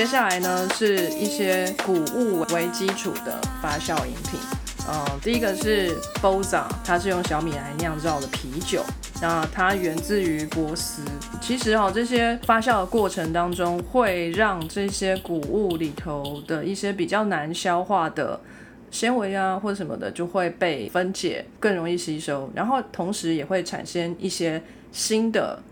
接下来呢是一些谷物为基础的发酵饮品。呃，第一个是 Boza，它是用小米来酿造的啤酒。那它源自于波斯。其实哦，这些发酵的过程当中，会让这些谷物里头的一些比较难消化的纤维啊，或什么的，就会被分解，更容易吸收。然后同时也会产生一些新的。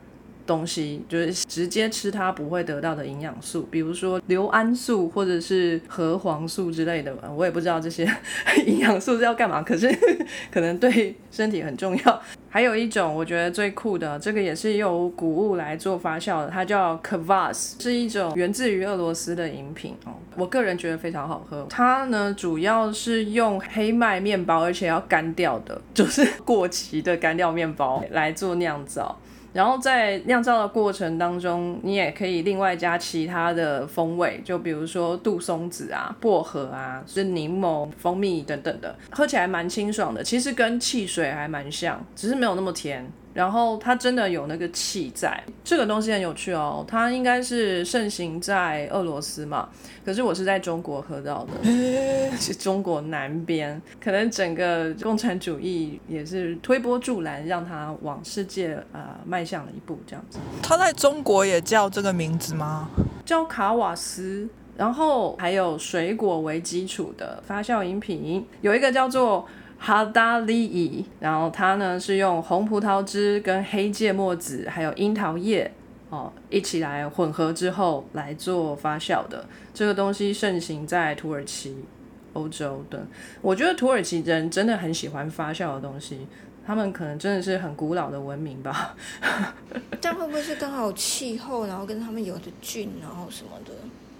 东西就是直接吃它不会得到的营养素，比如说硫胺素或者是核黄素之类的，我也不知道这些 营养素是要干嘛，可是 可能对身体很重要。还有一种我觉得最酷的，这个也是由谷物来做发酵的，它叫 Kvass，是一种源自于俄罗斯的饮品哦。我个人觉得非常好喝。它呢主要是用黑麦面包，而且要干掉的，就是过期的干掉面包来做酿造。然后在酿造的过程当中，你也可以另外加其他的风味，就比如说杜松子啊、薄荷啊、是柠檬、蜂蜜等等的，喝起来蛮清爽的。其实跟汽水还蛮像，只是没有那么甜。然后它真的有那个气在，这个东西很有趣哦。它应该是盛行在俄罗斯嘛，可是我是在中国喝到的，是中国南边。可能整个共产主义也是推波助澜，让它往世界呃迈向了一步这样子。它在中国也叫这个名字吗？叫卡瓦斯。然后还有水果为基础的发酵饮品，有一个叫做。哈达利伊，然后它呢是用红葡萄汁跟黑芥末籽还有樱桃叶哦一起来混合之后来做发酵的。这个东西盛行在土耳其、欧洲的。我觉得土耳其人真的很喜欢发酵的东西，他们可能真的是很古老的文明吧。这样会不会是刚好气候，然后跟他们有的菌，然后什么的？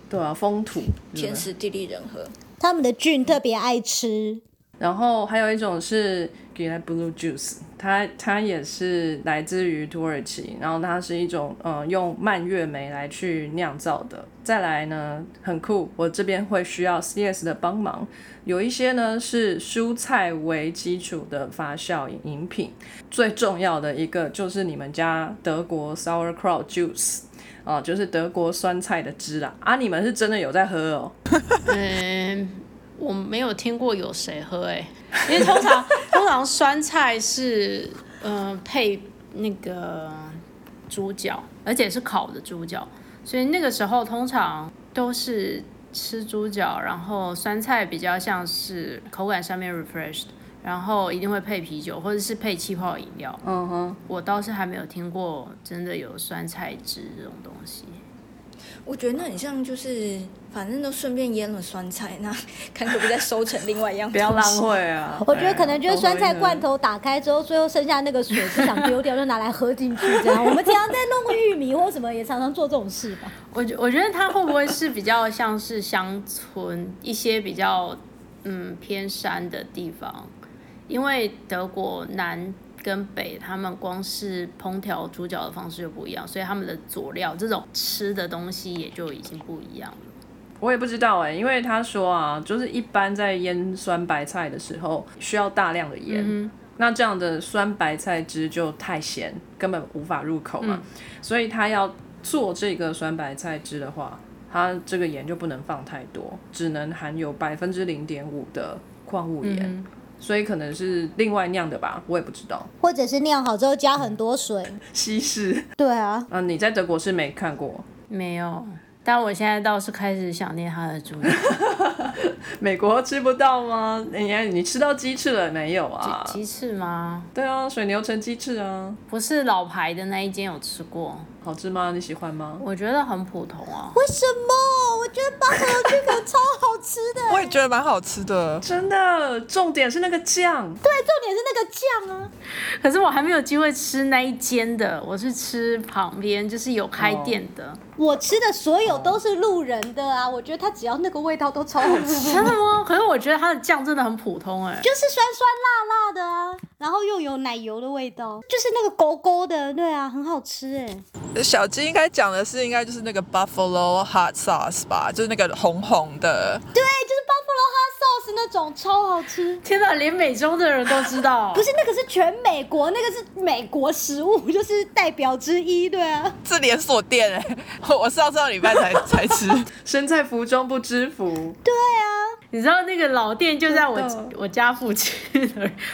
对啊，风土天时地利人和，他们的菌特别爱吃。然后还有一种是 g i Blue Juice，它它也是来自于土耳其，然后它是一种呃用蔓越莓来去酿造的。再来呢，很酷，我这边会需要 CS 的帮忙。有一些呢是蔬菜为基础的发酵饮品，最重要的一个就是你们家德国 Sauerkraut Juice，啊，就是德国酸菜的汁啦。啊，你们是真的有在喝哦？嗯。我没有听过有谁喝哎，因为通常通常酸菜是嗯配那个猪脚，而且是烤的猪脚，所以那个时候通常都是吃猪脚，然后酸菜比较像是口感上面 refreshed，然后一定会配啤酒或者是配气泡饮料。嗯哼，我倒是还没有听过真的有酸菜汁这种东西。我觉得那很像，就是反正都顺便腌了酸菜，那 看可不可以再收成另外一样。不要浪费啊！我觉得可能就是酸菜罐头打开之后，最后剩下那个水不想丢掉，就拿来喝进去这样。我们经常在弄玉米或什么，也常常做这种事吧。我觉我觉得它会不会是比较像是乡村一些比较嗯偏山的地方，因为德国南。跟北，他们光是烹调猪脚的方式就不一样，所以他们的佐料这种吃的东西也就已经不一样了。我也不知道哎，因为他说啊，就是一般在腌酸白菜的时候需要大量的盐，那这样的酸白菜汁就太咸，根本无法入口嘛。所以他要做这个酸白菜汁的话，它这个盐就不能放太多，只能含有百分之零点五的矿物盐。所以可能是另外酿的吧，我也不知道。或者是酿好之后加很多水 稀释。对啊。嗯，你在德国是没看过？没有。但我现在倒是开始想念他的猪脚。美国吃不到吗？你你吃到鸡翅了没有啊？鸡翅吗？对啊，水牛城鸡翅啊。不是老牌的那一间有吃过。好吃吗？你喜欢吗？我觉得很普通啊。为什么？我觉得巴特这个超好吃的。我也觉得蛮好吃的，真的。重点是那个酱。对，重点是那个酱啊。可是我还没有机会吃那一间的，我是吃旁边就是有开店的。我吃的所有都是路人的啊，我觉得它只要那个味道都超好吃。真的吗？可是我觉得它的酱真的很普通哎，就是酸酸辣辣的啊，然后又有奶油的味道，就是那个勾勾的，对啊，很好吃哎。小鸡应该讲的是，应该就是那个 buffalo hot sauce 吧，就是那个红红的。对，就是 buffalo hot sauce 那那种，超好吃。天哪，连美中的人都知道。不是那个是全美国，那个是美国食物，就是代表之一，对啊。是连锁店哎，我是上上礼拜才才吃。身在福中不知福。对啊，你知道那个老店就在我我家附近，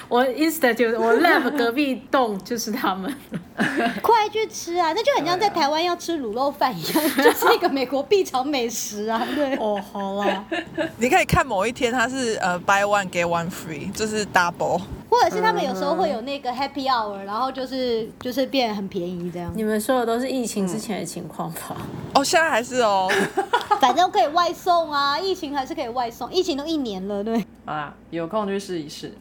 我 Institute 我 Lab 隔壁栋就是他们。快去吃啊！那就很像在台湾要吃卤肉饭一样，就是一个美国必尝美食啊。对，哦，好了，你可以看某一天它是呃 buy one get one free，就是 double。或者是他们有时候会有那个 happy hour，然后就是就是变很便宜这样。你们说的都是疫情之前的情况吧？哦，现在还是哦。反正可以外送啊，疫情还是可以外送，疫情都一年了，对。啊，有空去试一试。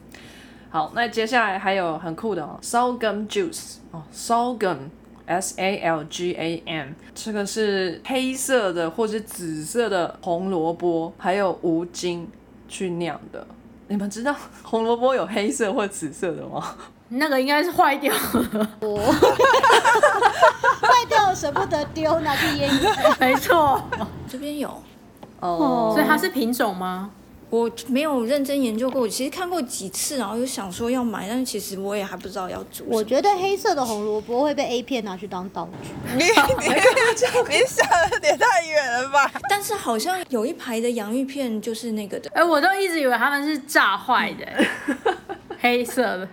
好，那接下来还有很酷的哦，sorghum juice 哦，sorghum S A L G A M，这个是黑色的或者紫色的红萝卜，还有无精去酿的。你们知道 红萝卜有黑色或紫色的吗？那个应该是坏掉了，坏掉舍不得丢，拿去腌一下。没错。这边有，哦所以它是品种吗？我没有认真研究过，我其实看过几次，然后就想说要买，但是其实我也还不知道要煮。我觉得黑色的红萝卜会被 A 片拿去当道具。你你 你想的有点太远了吧？但是好像有一排的洋芋片就是那个的，哎、我都一直以为他们是炸坏的、黑色的。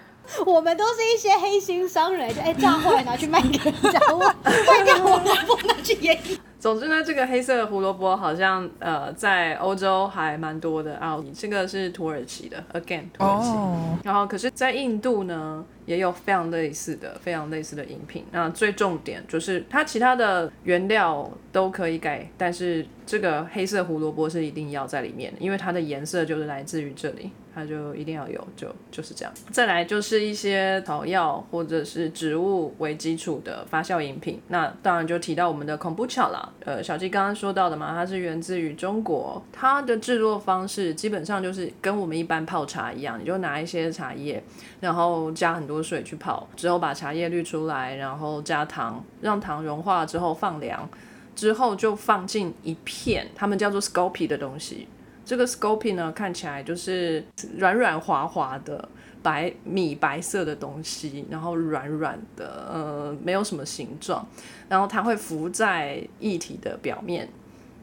我们都是一些黑心商人，就哎炸坏拿去卖给人家，我坏掉红萝卜拿去腌一下。总之呢，这个黑色的胡萝卜好像呃在欧洲还蛮多的啊。这个是土耳其的，again 土耳其。哦，然后可是，在印度呢，也有非常类似的、非常类似的饮品。那最重点就是它其他的原料都可以改，但是这个黑色胡萝卜是一定要在里面的，因为它的颜色就是来自于这里，它就一定要有，就就是这样。再来就是一些草药或者是植物为基础的发酵饮品，那当然就提到我们的 kombucha 啦。呃，小鸡刚刚说到的嘛，它是源自于中国，它的制作方式基本上就是跟我们一般泡茶一样，你就拿一些茶叶，然后加很多水去泡，之后把茶叶滤出来，然后加糖，让糖融化之后放凉，之后就放进一片他们叫做 Scoopy 的东西。这个 Scoopy 呢，看起来就是软软滑滑的白米白色的东西，然后软软的，呃，没有什么形状，然后它会浮在液体的表面。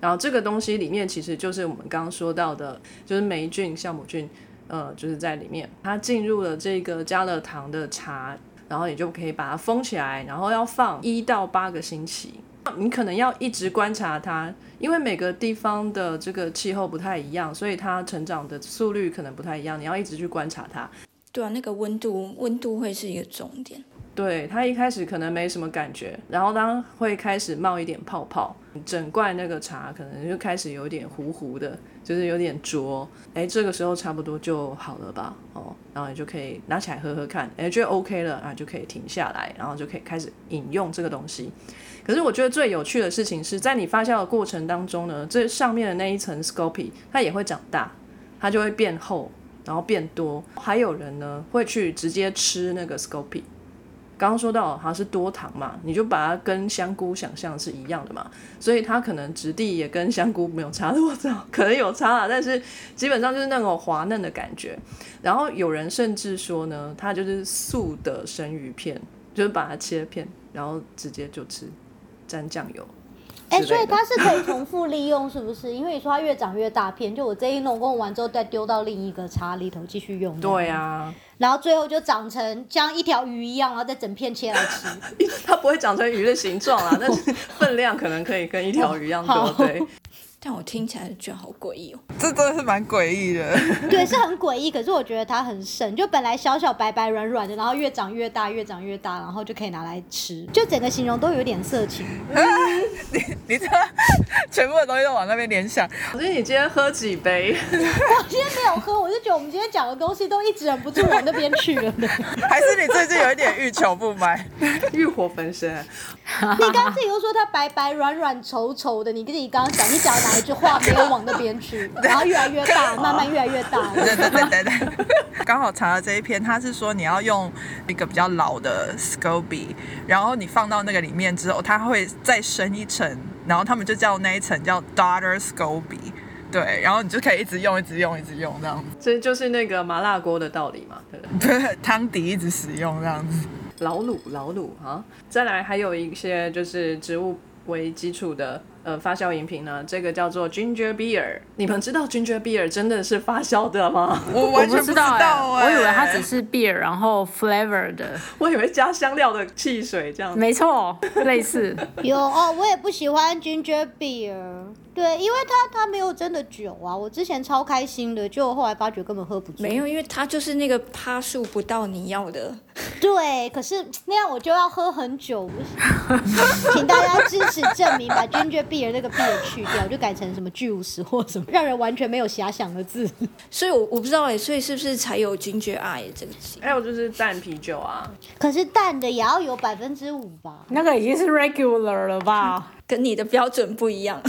然后这个东西里面其实就是我们刚刚说到的，就是霉菌、酵母菌，呃，就是在里面。它进入了这个加了糖的茶，然后你就可以把它封起来，然后要放一到八个星期。你可能要一直观察它，因为每个地方的这个气候不太一样，所以它成长的速率可能不太一样。你要一直去观察它。对啊，那个温度温度会是一个重点。对它一开始可能没什么感觉，然后当会开始冒一点泡泡，整罐那个茶可能就开始有点糊糊的，就是有点浊。哎，这个时候差不多就好了吧？哦，然后你就可以拿起来喝喝看，哎，觉得 OK 了啊，就可以停下来，然后就可以开始饮用这个东西。可是我觉得最有趣的事情是在你发酵的过程当中呢，这上面的那一层 scopy 它也会长大，它就会变厚，然后变多。还有人呢会去直接吃那个 Scoopy。刚刚说到它是多糖嘛，你就把它跟香菇想象是一样的嘛，所以它可能质地也跟香菇没有差多少，可能有差啦，但是基本上就是那种滑嫩的感觉。然后有人甚至说呢，它就是素的生鱼片，就是把它切片，然后直接就吃，沾酱油。所以它是可以重复利用，是不是？因为你说它越长越大片，就我这一弄弄完之后再丢到另一个叉里头继续用。对啊，然后最后就长成像一条鱼一样，然后再整片切来吃。它不会长成鱼的形状啊，但是分量可能可以跟一条鱼一样多。对，但我听起来觉得好诡异哦。这真的是蛮诡异的。对，是很诡异，可是我觉得它很神，就本来小小白白软软的，然后越长越大，越长越大，然后就可以拿来吃，就整个形容都有点色情。你你这全部的东西都往那边联想，可是你今天喝几杯？我今天没有喝，我就觉得我们今天讲的东西都一直忍不住往那边去了呢。还是你最近有一点欲求不满？欲火焚身。你刚刚自己又说它白白软软稠稠的，你跟你刚刚讲，你讲的哪一句话没有往那边去，然后越来越大，慢慢越来越大。对对对对对，刚好查了这一篇，他是说你要用一个比较老的 SCOBY，然后你放到那个里面之后，它会再深一层，然后他们就叫那一层叫 Daughter SCOBY，对，然后你就可以一直用，一直用，一直用这样子，这就是那个麻辣锅的道理嘛，对不对？汤底一直使用这样子。老卤老卤啊，再来还有一些就是植物为基础的呃发酵饮品呢，这个叫做 ginger beer。你们知道 ginger beer 真的是发酵的吗？我我不完全不知道我以为它只是 beer，然后 flavor 的，我以为加香料的汽水这样子。没错，类似。有哦，我也不喜欢 ginger beer，对，因为它它没有真的酒啊。我之前超开心的，就后来发觉根本喝不醉。没有，因为它就是那个趴数不到你要的。对，可是那样我就要喝很久。请大家支持证明，把 ginger beer 那个 beer 去掉，就改成什么巨无石或什么，让人完全没有遐想的字。所以我我不知道哎，所以是不是才有 ginger eye 这个型？还有就是淡啤酒啊，可是淡的也要有百分之五吧？那个已经是 regular 了吧？跟你的标准不一样。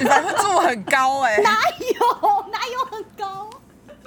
你 百分之五很高哎、哪有哪有很高？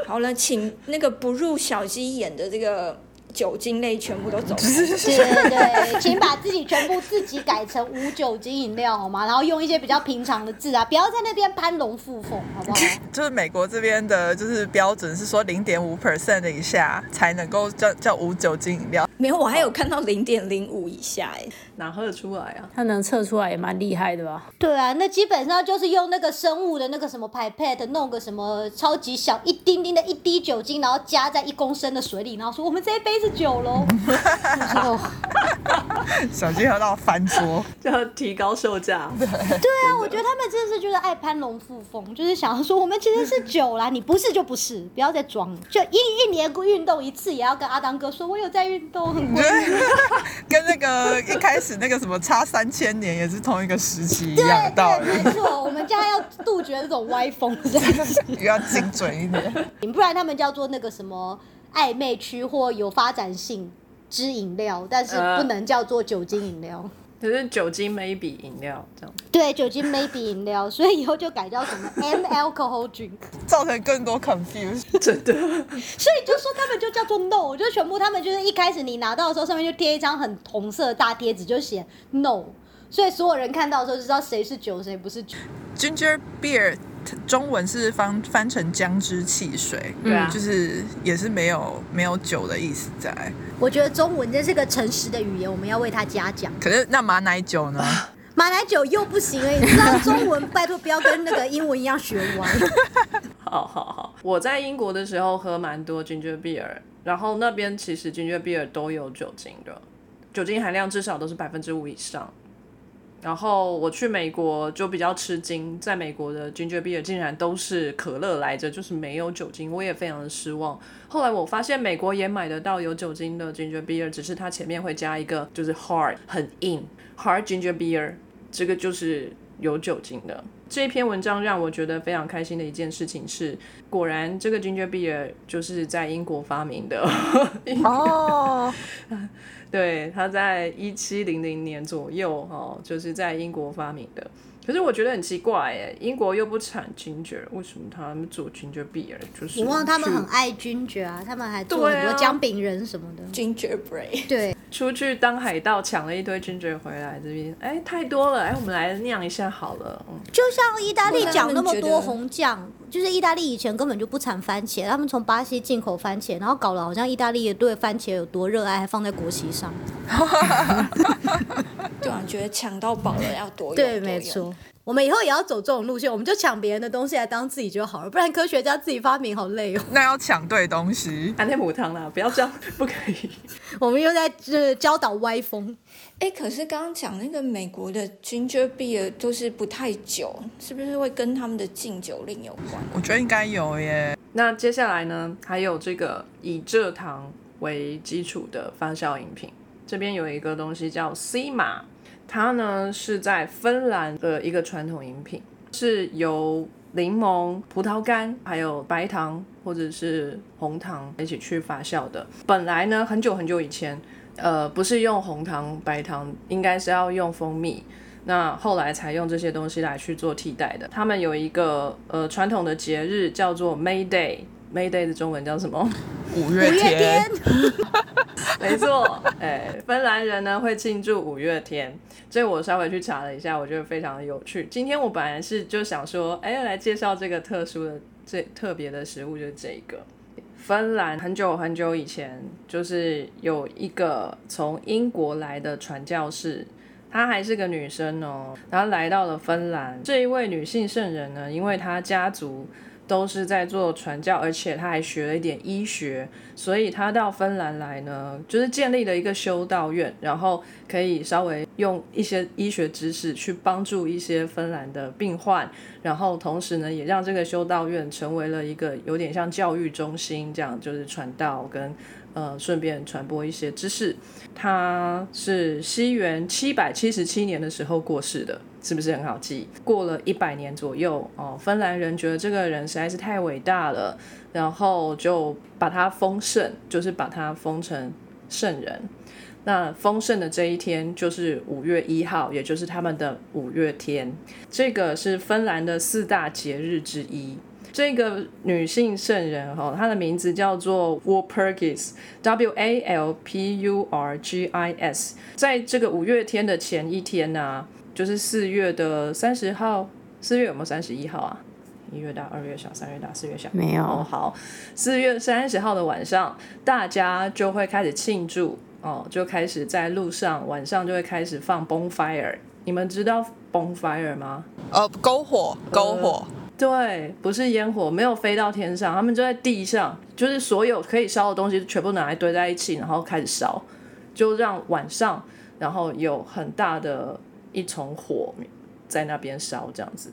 好了，请那个不入小鸡眼的这个酒精类全部都走开。对对对，请把自己全部自己改成无酒精饮料好吗？然后用一些比较平常的字啊，不要在那边攀龙附凤，好不好？就是美国这边的，就是标准是说零点五 percent 以下才能够叫叫无酒精饮料。没有，我还有看到零点零五以下哎。哪喝得出来啊？它能测出来也蛮厉害的吧？对啊，那基本上就是用那个生物的那个什么 pipette 弄个什么超级小一丁丁的一滴酒精，然后加在一公升的水里，然后说我们这一杯是酒喽。哦，小心喝到翻桌，就要提高售价。对啊，我觉得他们真的是就是爱攀龙附凤，就是想要说我们其实是酒啦，你不是就不是，不要再装了。就一一年运动一次，也要跟阿当哥说我有在运动，跟那个一开始那个什么差三千年也是同一个时期一样的道，理，没错，我们家要杜绝这种歪风。要精准一点。不然他们叫做那个什么暧昧区或有发展性之饮料，但是不能叫做酒精饮料。可是酒精 maybe 饮料这样。对，酒精 maybe 饮料，所以以后就改叫什么 M alcohol drink。造成更多 confuse。真的，所以就说他们就叫做 no，就全部他们就是一开始你拿到的时候，上面就贴一张很红色的大贴纸，就写 no。所以所有人看到的时候就知道谁是酒，谁不是酒。Ginger beer 中文是翻翻成姜汁汽水，对啊就是也是没有没有酒的意思在。我觉得中文真是个诚实的语言，我们要为它嘉奖。可是那马奶酒呢？马奶酒又不行了，你知道中文拜托不要跟那个英文一样学歪。好好好。我在英国的时候喝蛮多 ginger beer，然后那边其实 ginger beer 都有酒精的，酒精含量至少都是百分之五以上。然后我去美国就比较吃惊，在美国的 ginger beer 竟然都是可乐来着，就是没有酒精，我也非常的失望。后来我发现美国也买得到有酒精的 ginger beer，只是它前面会加一个就是 hard 很硬 hard ginger beer，这个就是有酒精的。这一篇文章让我觉得非常开心的一件事情是，果然这个 ginger beer 就是在英国发明的。哦，对，他在一七零零年左右哦，就是在英国发明的。可是我觉得很奇怪哎，英国又不产 ginger，为什么他们做 ginger beer？就是你忘了他们去很爱君爵啊，他们还做很多姜饼人什么的。Gingerbread，对，出去当海盗抢了一堆 ginger 回来这边，哎，太多了，哎，我们来酿一下好了。嗯，就像意大利讲那么多红酱，就是意大利以前根本就不产番茄，他们从巴西进口番茄，然后搞了好像意大利也对番茄有多热爱，还放在国旗上。对啊，觉得抢到宝了要多用。对，没错。我们以后也要走这种路线，我们就抢别人的东西来当自己就好了，不然科学家自己发明好累哦。那要抢对东西。安内母汤啦，不要这样，不可以。我们又在这教导歪风。哎，可是刚刚讲那个美国的 Ginger Beer 都是不太久，是不是会跟他们的禁酒令有关？我觉得应该有耶。那接下来呢，还有这个以蔗糖为基础的发酵饮品，这边有一个东西叫 C 玛，它呢是在芬兰的一个传统饮品，是由柠檬、葡萄干还有白糖或者是红糖一起去发酵的。本来呢，很久很久以前，呃，不是用红糖、白糖，应该是要用蜂蜜。那后来才用这些东西来去做替代的。他们有一个呃传统的节日叫做 May Day。May Day 的中文叫什么？五月天天，没错，哎，芬兰人呢会庆祝五月天，这我稍微去查了一下，我觉得非常的有趣。今天我本来是就想说，哎，来介绍这个特殊的、最特别的食物，就是这个。芬兰很久很久以前，就是有一个从英国来的传教士，她还是个女生哦，然后来到了芬兰。这一位女性圣人呢，因为她家族。都是在做传教，而且他还学了一点医学，所以他到芬兰来呢，就是建立了一个修道院，然后可以稍微用一些医学知识去帮助一些芬兰的病患，然后同时呢，也让这个修道院成为了一个有点像教育中心这样，就是传道跟呃顺便传播一些知识。他是西元七百七十七年的时候过世的。是不是很好记？过了一百年左右哦，芬兰人觉得这个人实在是太伟大了，然后就把他封圣，就是把他封成圣人。那封圣的这一天就是五月一号，也就是他们的五月天。这个是芬兰的四大节日之一。这个女性圣人哈，她的名字叫做 Walpurgis，W A L P U R G I S。在这个五月天的前一天呢。就是四月的三十号，四月有没有三十一号啊？一月大，二月小，三月大，四月小。没有。好，四月三十号的晚上，大家就会开始庆祝哦，就开始在路上晚上就会开始放 bonfire。你们知道 bonfire 吗？呃，篝火，篝火。对，不是烟火，没有飞到天上，他们就在地上，就是所有可以烧的东西全部拿来堆在一起，然后开始烧，就让晚上，然后有很大的。一丛火在那边烧，这样子，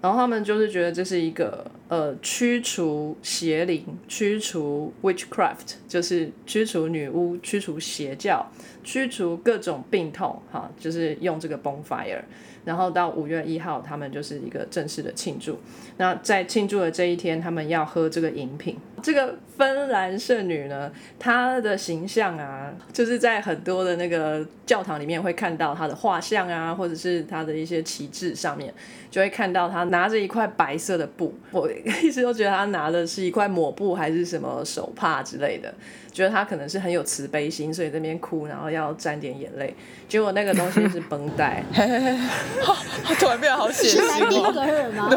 然后他们就是觉得这是一个呃驱除邪灵、驱除 witchcraft，就是驱除女巫、驱除邪教、驱除各种病痛，哈，就是用这个 bonfire。然后到五月一号，他们就是一个正式的庆祝。那在庆祝的这一天，他们要喝这个饮品。这个芬兰圣女呢，她的形象啊，就是在很多的那个教堂里面会看到她的画像啊，或者是她的一些旗帜上面，就会看到她拿着一块白色的布。我一直都觉得她拿的是一块抹布，还是什么手帕之类的。觉得她可能是很有慈悲心，所以这边哭，然后要沾点眼泪。结果那个东西是绷带，突然变得好血腥哦。对，吗？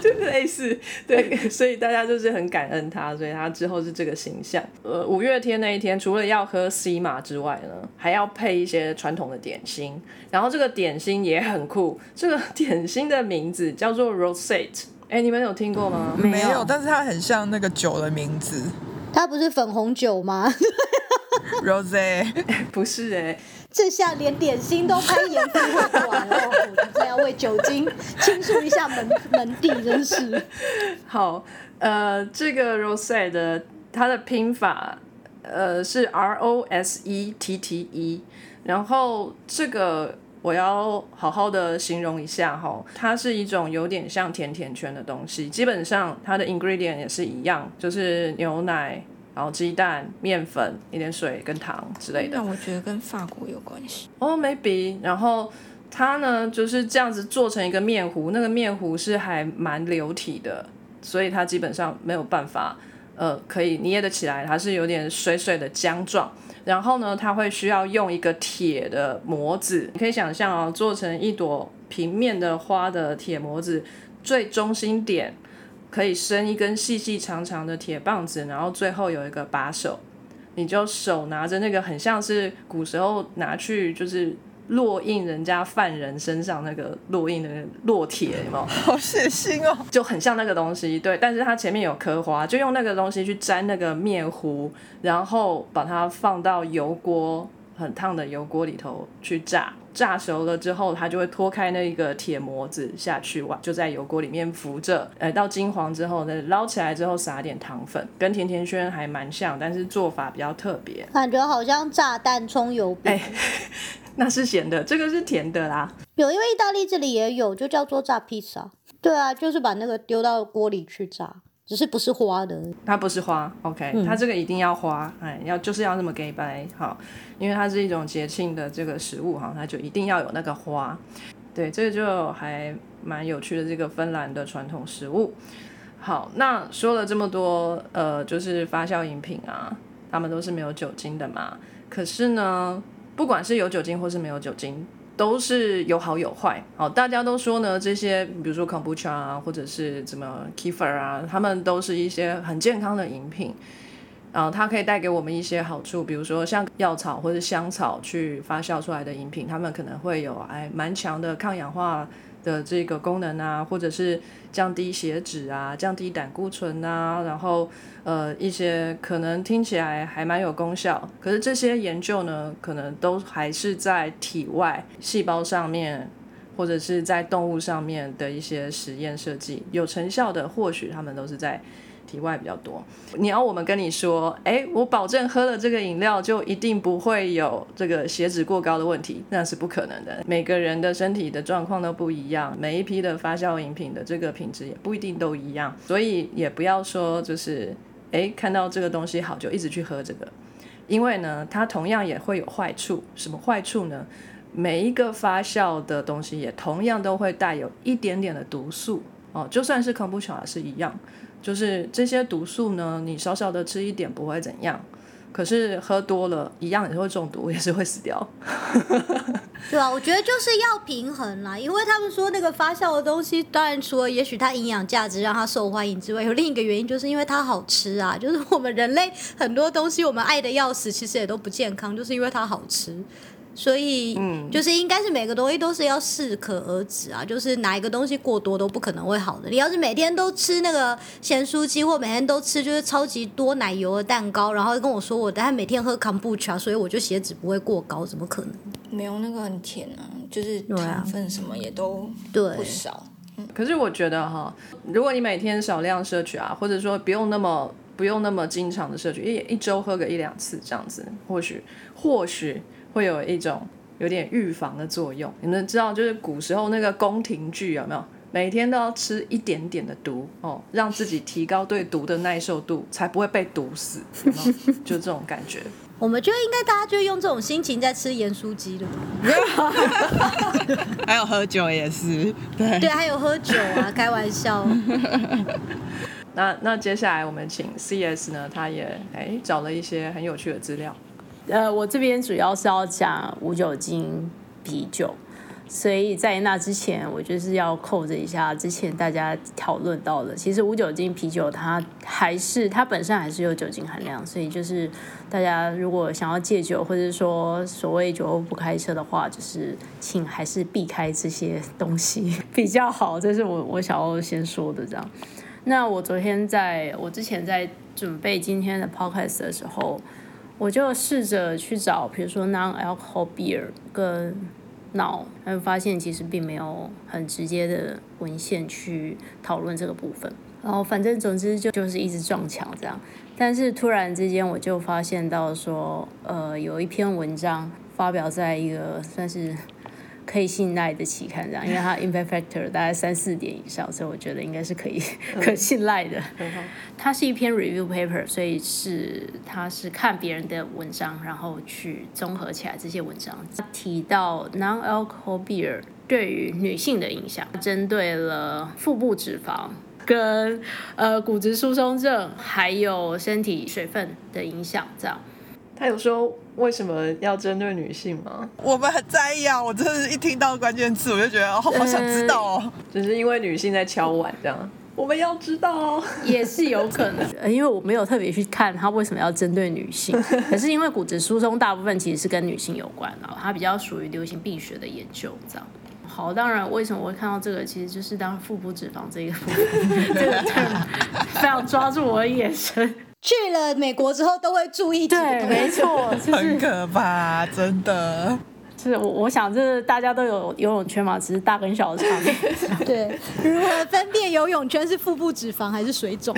就类似对，所以大家就是很感恩他，所以他之后是这个形象。呃，五月天那一天，除了要喝 C 马之外呢，还要配一些传统的点心。然后这个点心也很酷，这个 点心的名字叫做 Rosette。哎，你们有听过吗？没有，但是它很像那个酒的名字。它不是粉红酒吗？Rose 不是哎，这下连点心都拍盐分会完了，这要为酒精倾诉一下门门第，真是。好，呃，这个 Rose 的它的拼法呃是 R O S E T T E，然后这个我要好好的形容一下哈，它是一种有点像甜甜圈的东西，基本上它的 ingredient 也是一样，就是牛奶。然后鸡蛋、面粉、一点水跟糖之类的。那我觉得跟法国有关系。哦，maybe。然后它呢就是这样子做成一个面糊，那个面糊是还蛮流体的，所以它基本上没有办法呃可以捏得起来，它是有点水水的浆状。然后呢，它会需要用一个铁的模子，你可以想象哦，做成一朵平面的花的铁模子，最中心点。可以伸一根细细长长的铁棒子，然后最后有一个把手，你就手拿着那个很像是古时候拿去就是烙印人家犯人身上那个烙印的烙铁，有没有？好血腥哦，就很像那个东西。对，但是它前面有刻花，就用那个东西去沾那个面糊，然后把它放到油锅很烫的油锅里头去炸。炸熟了之后，它就会脱开那个铁模子下去，哇，就在油锅里面浮着，呃，到金黄之后呢，捞起来之后撒点糖粉，跟甜甜圈还蛮像，但是做法比较特别，感觉好像炸弹葱油饼。那是咸的，这个是甜的啦。有，因为意大利这里也有，就叫做炸披萨。对啊，就是把那个丢到锅里去炸。只是不是花的，它不是花，OK，它这个一定要花，哎，要就是要那么给白好，因为它是一种节庆的这个食物哈，它就一定要有那个花，对，这个就还蛮有趣的这个芬兰的传统食物。好，那说了这么多，呃，就是发酵饮品啊，他们都是没有酒精的嘛。可是呢，不管是有酒精或是没有酒精，都是有好有坏。好，大家都说呢，这些比如说 kombucha 啊，或者是什么 kefir 啊，他们都是一些很健康的饮品。啊，它可以带给我们一些好处，比如说像药草或者香草去发酵出来的饮品，它们可能会有哎蛮强的抗氧化的这个功能啊，或者是降低血脂啊，降低胆固醇啊，然后呃一些可能听起来还蛮有功效，可是这些研究呢，可能都还是在体外细胞上面，或者是在动物上面的一些实验设计，有成效的，或许他们都是在。以外比较多，你要我们跟你说，哎，我保证喝了这个饮料就一定不会有这个血脂过高的问题，那是不可能的。每个人的身体的状况都不一样，每一批的发酵饮品的这个品质也不一定都一样，所以也不要说就是，哎，看到这个东西好就一直去喝这个，因为呢，它同样也会有坏处。什么坏处呢？每一个发酵的东西也同样都会带有一点点的毒素哦，就算是康普茶是一样。就是这些毒素呢，你少少的吃一点不会怎样，可是喝多了一样也会中毒，也是会死掉。对啊，我觉得就是要平衡啦，因为他们说那个发酵的东西，当然除了也许它营养价值让它受欢迎之外，有另一个原因就是因为它好吃啊。就是我们人类很多东西我们爱的要死，其实也都不健康，就是因为它好吃。所以，嗯，就是应该是每个东西都是要适可而止啊，就是哪一个东西过多都不可能会好的。你要是每天都吃那个咸酥鸡，或每天都吃就是超级多奶油的蛋糕，然后跟我说我等下每天喝康布茶，所以我就血脂不会过高，怎么可能？没有那个很甜啊，就是糖分什么也都不少。可是我觉得哈，如果你每天少量摄取啊，或者说不用那么不用那么经常的摄取，一一周喝个一两次这样子，或许或许。会有一种有点预防的作用，你们知道，就是古时候那个宫廷剧有没有？每天都要吃一点点的毒哦，让自己提高对毒的耐受度，才不会被毒死，有有 就这种感觉。我们就应该大家就用这种心情在吃盐酥鸡的，还有喝酒也是，对对，还有喝酒啊，开玩笑。那那接下来我们请 CS 呢，他也哎找了一些很有趣的资料。呃，我这边主要是要讲无酒精啤酒，所以在那之前，我就是要扣着一下之前大家讨论到的，其实无酒精啤酒它还是它本身还是有酒精含量，所以就是大家如果想要戒酒，或者说所谓酒后不开车的话，就是请还是避开这些东西比较好。这是我我想要先说的这样。那我昨天在我之前在准备今天的 podcast 的时候。我就试着去找，比如说 non-alcohol beer 跟 no，然后发现其实并没有很直接的文献去讨论这个部分。然后反正总之就就是一直撞墙这样。但是突然之间我就发现到说，呃，有一篇文章发表在一个算是。可以信赖的期刊这样，因为它 impact factor 大概三四点以上，所以我觉得应该是可以可信赖的。它是一篇 review paper，所以是它是看别人的文章，然后去综合起来这些文章。提到 non-alcohol beer 对于女性的影响，针对了腹部脂肪跟呃骨质疏松症，还有身体水分的影响这样。他有说为什么要针对女性吗？我们很在意啊！我真的是一听到关键词，我就觉得哦，好想知道哦。只是因为女性在敲碗这样，我们要知道哦，也是有可能。因为我没有特别去看他为什么要针对女性，可是因为骨质疏松大部分其实是跟女性有关啊，它比较属于流行病学的研究这样。好，当然为什么我会看到这个，其实就是当腹部脂肪这一个部分，这个非常抓住我的眼神。去了美国之后都会注意对，没错，很可怕，真的。是我我想，这大家都有游泳圈嘛，只是大跟小的差别。对，如何分辨游泳圈是腹部脂肪还是水肿？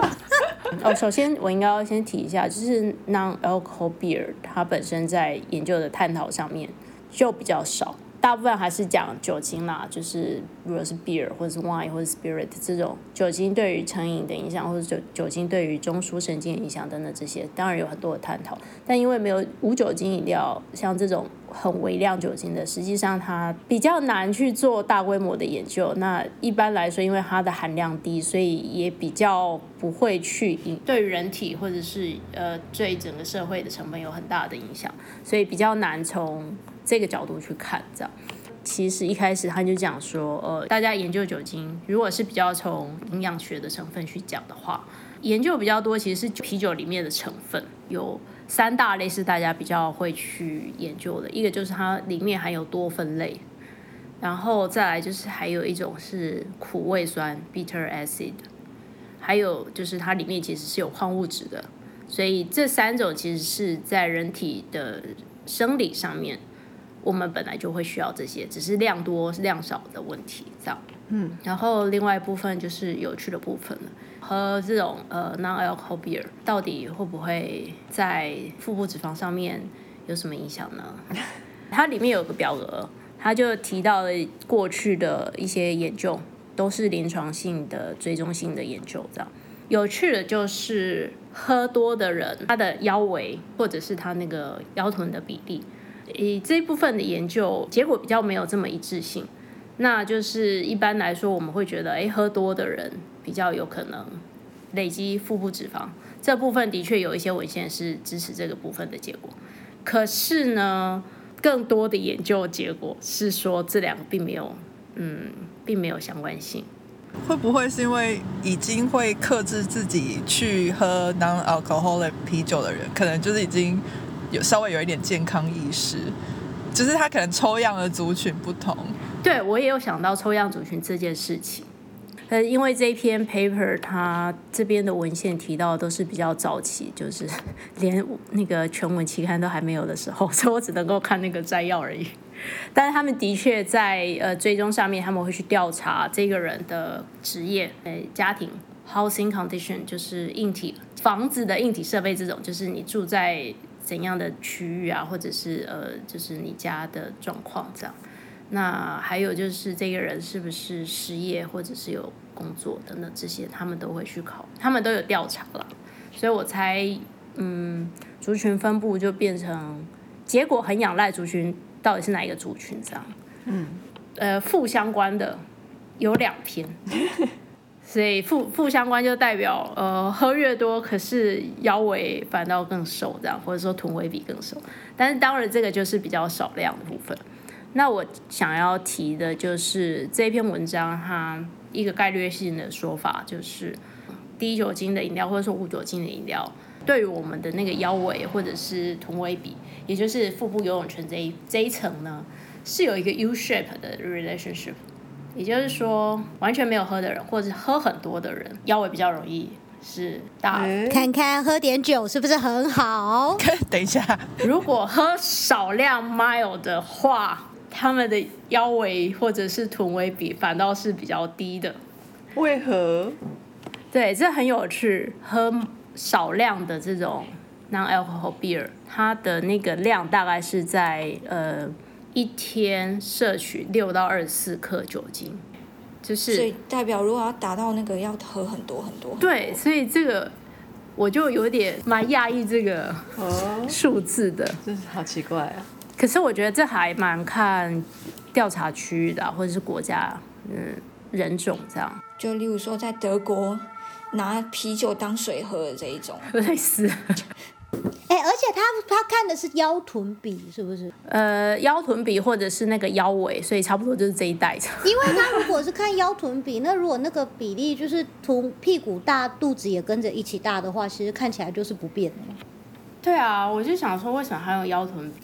哦，首先我应该要先提一下，就是 non-alcohol beer 它本身在研究的探讨上面就比较少。大部分还是讲酒精啦，就是如果是 beer 或者是 wine 或者 spirit 这种酒精对于成瘾的影响，或者酒酒精对于中枢神经影响等等这些，当然有很多的探讨。但因为没有无酒精饮料，像这种很微量酒精的，实际上它比较难去做大规模的研究。那一般来说，因为它的含量低，所以也比较不会去影对于人体或者是呃对整个社会的成本有很大的影响，所以比较难从。这个角度去看，这样其实一开始他就讲说，呃，大家研究酒精，如果是比较从营养学的成分去讲的话，研究比较多其实是啤酒里面的成分，有三大类是大家比较会去研究的，一个就是它里面含有多酚类，然后再来就是还有一种是苦味酸 （bitter acid），还有就是它里面其实是有矿物质的，所以这三种其实是在人体的生理上面。我们本来就会需要这些，只是量多量少的问题，这样。嗯。然后另外一部分就是有趣的部分了，喝这种呃 non-alcohol beer 到底会不会在腹部脂肪上面有什么影响呢？它里面有个表格，它就提到了过去的一些研究，都是临床性的追踪性的研究，这样。有趣的就是喝多的人，他的腰围或者是他那个腰臀的比例。以这一部分的研究结果比较没有这么一致性，那就是一般来说我们会觉得，哎，喝多的人比较有可能累积腹部脂肪，这部分的确有一些文献是支持这个部分的结果。可是呢，更多的研究结果是说这两个并没有，嗯，并没有相关性。会不会是因为已经会克制自己去喝 non-alcoholic 啤酒的人，可能就是已经。有稍微有一点健康意识，只是他可能抽样的族群不同。对我也有想到抽样族群这件事情，呃，因为这篇 paper 它这边的文献提到都是比较早期，就是 连那个全文期刊都还没有的时候，所以我只能够看那个摘要而已。但是他们的确在呃追踪上面，他们会去调查这个人的职业、呃家庭 housing condition，就是硬体房子的硬体设备这种，就是你住在。怎样的区域啊，或者是呃，就是你家的状况这样。那还有就是这个人是不是失业，或者是有工作等等这些，他们都会去考，他们都有调查了。所以我猜，嗯，族群分布就变成结果很仰赖族群到底是哪一个族群这样。嗯，呃，负相关的有两篇。所以负负相关就代表呃喝越多，可是腰围反倒更瘦这样，或者说臀围比更瘦。但是当然这个就是比较少量的部分。那我想要提的就是这篇文章它一个概率性的说法，就是低酒精的饮料或者说无酒精的饮料，对于我们的那个腰围或者是臀围比，也就是腹部游泳圈这一这一层呢，是有一个 U shape 的 relationship。也就是说，完全没有喝的人，或者是喝很多的人，腰围比较容易是大。看看喝点酒是不是很好？等一下，如果喝少量 mile 的话，他们的腰围或者是臀围比反倒是比较低的。为何？对，这很有趣。喝少量的这种 non-alcohol beer，它的那个量大概是在呃。一天摄取六到二十四克酒精，就是所以代表如果要达到那个要喝很多很多。对，所以这个我就有点蛮讶异这个数字的，真是好奇怪啊！可是我觉得这还蛮看调查区域的，或者是国家嗯人种这样。就例如说在德国拿啤酒当水喝的这一种，类似。哎，而且他他看的是腰臀比，是不是？呃，腰臀比或者是那个腰围，所以差不多就是这一代的。因为他如果是看腰臀比，那如果那个比例就是臀屁股大，肚子也跟着一起大的话，其实看起来就是不变的。对啊，我就想说，为什么还有腰臀比？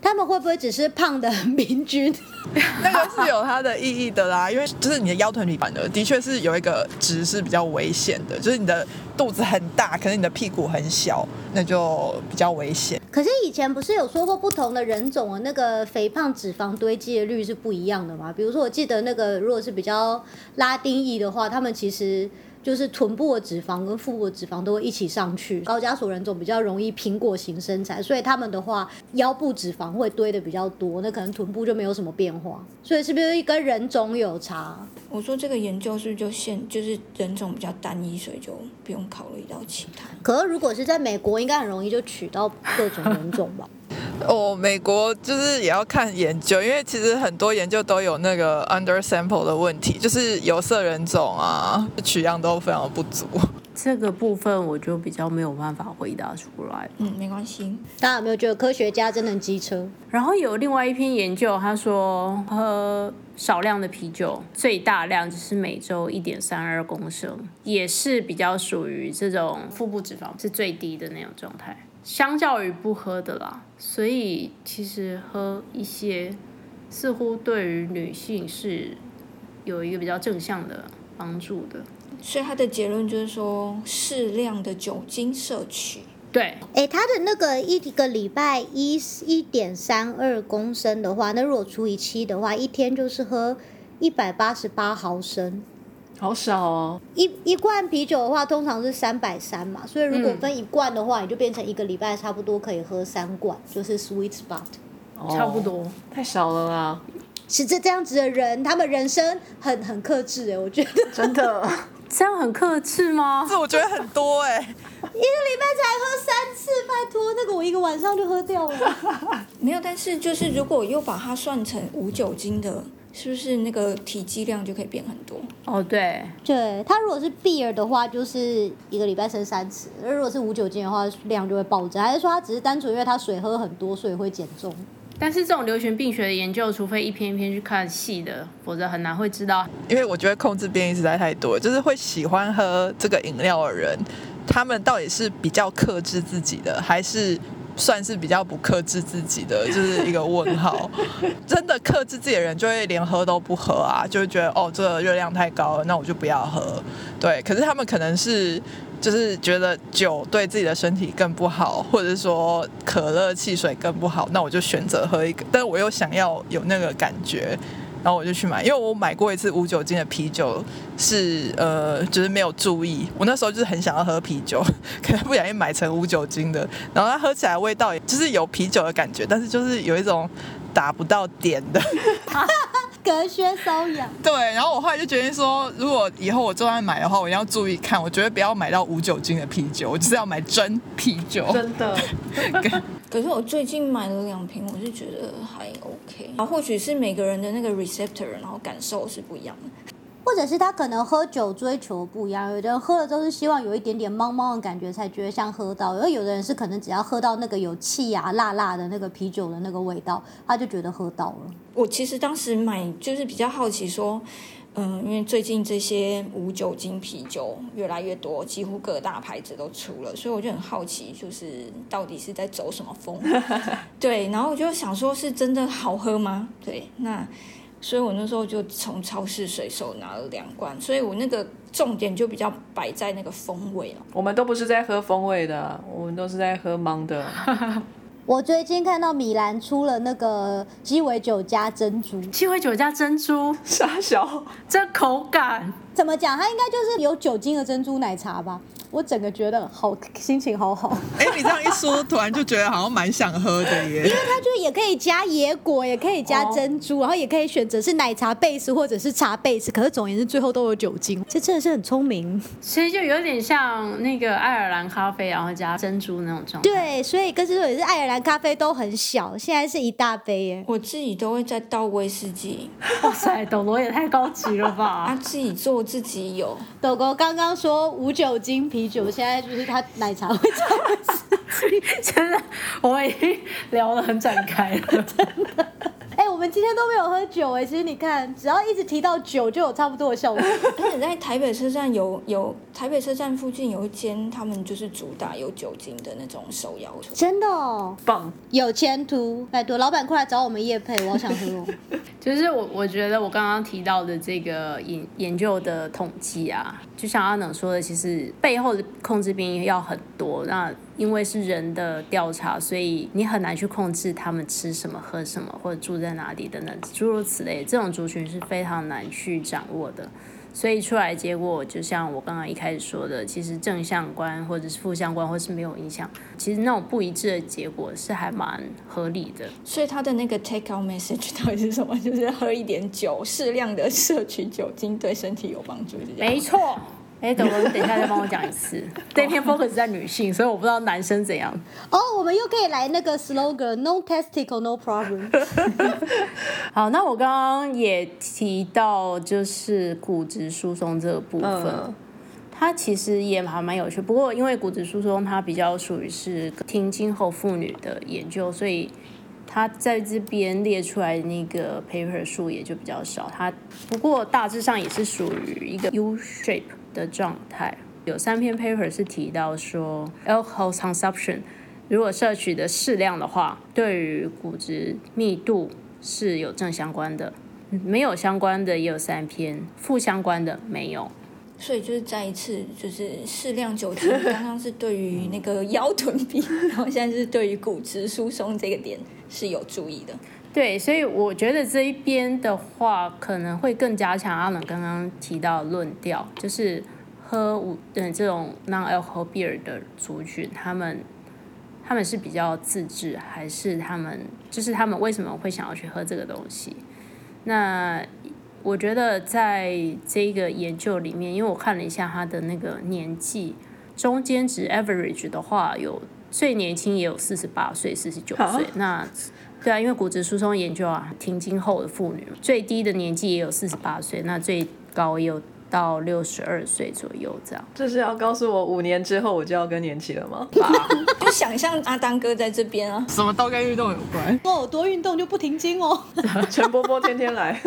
他们会不会只是胖的很平均？那个是有它的意义的啦，因为就是你的腰臀比反而的确是有一个值是比较危险的，就是你的肚子很大，可是你的屁股很小，那就比较危险。可是以前不是有说过不同的人种的那个肥胖脂肪堆积的率是不一样的吗？比如说我记得那个如果是比较拉丁裔的话，他们其实就是臀部的脂肪跟腹部的脂肪都会一起上去。高加索人种比较容易苹果型身材，所以他们的话腰部脂肪会堆的比较多，那可能臀部就没有什么变化。所以是不是跟人种有差？我说这个研究是不是就现就是人种比较单一，所以就不用考虑到其他。可是如果是在美国，应该很容易就取到各种人种吧？哦，美国就是也要看研究，因为其实很多研究都有那个 under sample 的问题，就是有色人种啊，取样都非常不足。这个部分我就比较没有办法回答出来。嗯，没关系。大家有没有觉得科学家真的很机车？然后有另外一篇研究，他说喝少量的啤酒，最大量只是每周一点三二公升，也是比较属于这种腹部脂肪是最低的那种状态，相较于不喝的啦。所以其实喝一些，似乎对于女性是有一个比较正向的帮助的。所以他的结论就是说，适量的酒精摄取。对，哎，他的那个一个礼拜一一点三二公升的话，那如果除以七的话，一天就是喝一百八十八毫升。好少哦。一一罐啤酒的话，通常是三百三嘛，所以如果分一罐的话，你就变成一个礼拜差不多可以喝三罐，就是 sweet spot。差不多。太少了啦，是这这样子的人，他们人生很很克制哎，我觉得真的。这样很克制吗？这我觉得很多哎、一个礼拜才喝三次，拜托，那个我一个晚上就喝掉了。没有，但是就是如果又把它算成无酒精的，是不是那个体积量就可以变很多？哦，对，对，它如果是 beer 的话，就是一个礼拜升三次；而如果是无酒精的话，量就会爆炸。还是说它只是单纯因为它水喝很多，所以会减重？但是这种流行病学的研究，除非一篇一篇去看细的，否则很难会知道。因为我觉得控制变异实在太多，就是会喜欢喝这个饮料的人，他们到底是比较克制自己的，还是算是比较不克制自己的，就是一个问号。真的克制自己的人，就会连喝都不喝啊，就会觉得哦，这个热量太高了，那我就不要喝。对，可是他们可能是。就是觉得酒对自己的身体更不好，或者说可乐、汽水更不好，那我就选择喝一个，但我又想要有那个感觉，然后我就去买，因为我买过一次无酒精的啤酒，是呃，就是没有注意，我那时候就是很想要喝啤酒，可能不小心买成无酒精的，然后它喝起来味道也就是有啤酒的感觉，但是就是有一种达不到点的。隔靴搔痒。对，然后我后来就决定说，如果以后我就算买的话，我一定要注意看，我绝对不要买到无酒精的啤酒，我就是要买真啤酒。真的。可是我最近买了两瓶，我是觉得还 OK。啊，或许是每个人的那个 receptor，然后感受是不一样的。或者是他可能喝酒追求不一样，有的人喝了都是希望有一点点茫茫的感觉才觉得像喝到，而有的人是可能只要喝到那个有气啊、辣辣的那个啤酒的那个味道，他就觉得喝到了。我其实当时买就是比较好奇说，嗯，因为最近这些无酒精啤酒越来越多，几乎各大牌子都出了，所以我就很好奇，就是到底是在走什么风？对，然后我就想说，是真的好喝吗？对，那。所以我那时候就从超市随手拿了两罐，所以我那个重点就比较摆在那个风味了。我们都不是在喝风味的，我们都是在喝芒的。我最近看到米兰出了那个鸡尾酒加珍珠，鸡尾酒加珍珠，傻小，这口感怎么讲？它应该就是有酒精的珍珠奶茶吧？我整个觉得好心情好好，哎，你这样一说，突然就觉得好像蛮想喝的耶。因为它就也可以加野果，也可以加珍珠，然后也可以选择是奶茶 base 或者是茶 base，可是总而言之最后都有酒精，这真的是很聪明。所以就有点像那个爱尔兰咖啡，然后加珍珠那种状态。对，所以跟之说也是爱尔兰咖啡都很小，现在是一大杯耶。我自己都会再倒威士忌。哇塞，斗罗也太高级了吧！啊，自己做自己有。狗狗刚刚说无酒精啤酒，现在就是他奶茶会加的事情，真的，我们已经聊得很展开了，真的。哎、我们今天都没有喝酒哎，其实你看，只要一直提到酒，就有差不多的效果。而且在台北车站有有台北车站附近有一间，他们就是主打有酒精的那种手摇车。真的哦，棒，有前途。拜托，老板快来找我们叶配，我好想喝哦。就是我我觉得我刚刚提到的这个研研究的统计啊，就像阿冷说的，其实背后的控制变异要很多。那因为是人的调查，所以你很难去控制他们吃什么、喝什么或者住在哪里等等诸如此类。这种族群是非常难去掌握的。所以出来结果就像我刚刚一开始说的，其实正相关或者是负相关或是没有影响，其实那种不一致的结果是还蛮合理的。所以他的那个 take out message 到底是什么？就是喝一点酒，适量的摄取酒精对身体有帮助，没错。哎，等我，等一下再帮我讲一次。这篇 focus 在女性，所以我不知道男生怎样。哦，我们又可以来那个 slogan：No testicle, no problem。好，那我刚刚也提到，就是骨质疏松这个部分，嗯它其实也还蛮有趣。不过因为骨质疏松它比较属于是听经后妇女的研究，所以它在这边列出来的那个 paper 数也就比较少。它不过大致上也是属于一个 U shape 的状态。有三篇 paper 是提到说，alcohol consumption 如果摄取的适量的话，对于骨质密度是有正相关的。没有相关的也有三篇，负相关的没有。所以就是再一次，就是适量酒精，刚刚是对于那个腰臀比，然后现在是对于骨质疏松这个点是有注意的。对，所以我觉得这一边的话，可能会更加强阿冷刚刚提到的论调，就是喝五嗯这种 non-alcohol beer 的族群，他们他们是比较自制，还是他们就是他们为什么会想要去喝这个东西？那我觉得在这个研究里面，因为我看了一下他的那个年纪，中间值 average 的话，有最年轻也有四十八岁、四十九岁，那对啊，因为骨质疏松研究啊，停经后的妇女最低的年纪也有四十八岁，那最高也有到六十二岁左右这样。这是要告诉我五年之后我就要更年期了吗？就想象阿当哥在这边啊，什么都跟运动有关。哦，多运动就不停经哦。陈波波天天来，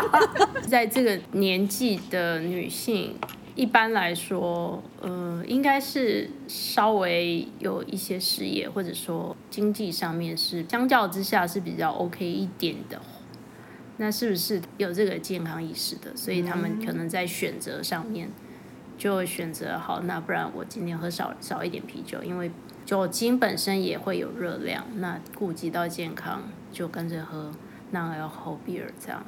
在这个年纪的女性，一般来说，呃，应该是稍微有一些事业，或者说经济上面是相较之下是比较 OK 一点的。那是不是有这个健康意识的？所以他们可能在选择上面就会选择好，那不然我今天喝少少一点啤酒，因为酒精本身也会有热量，那顾及到健康就跟着喝 non-alcohol beer 这样。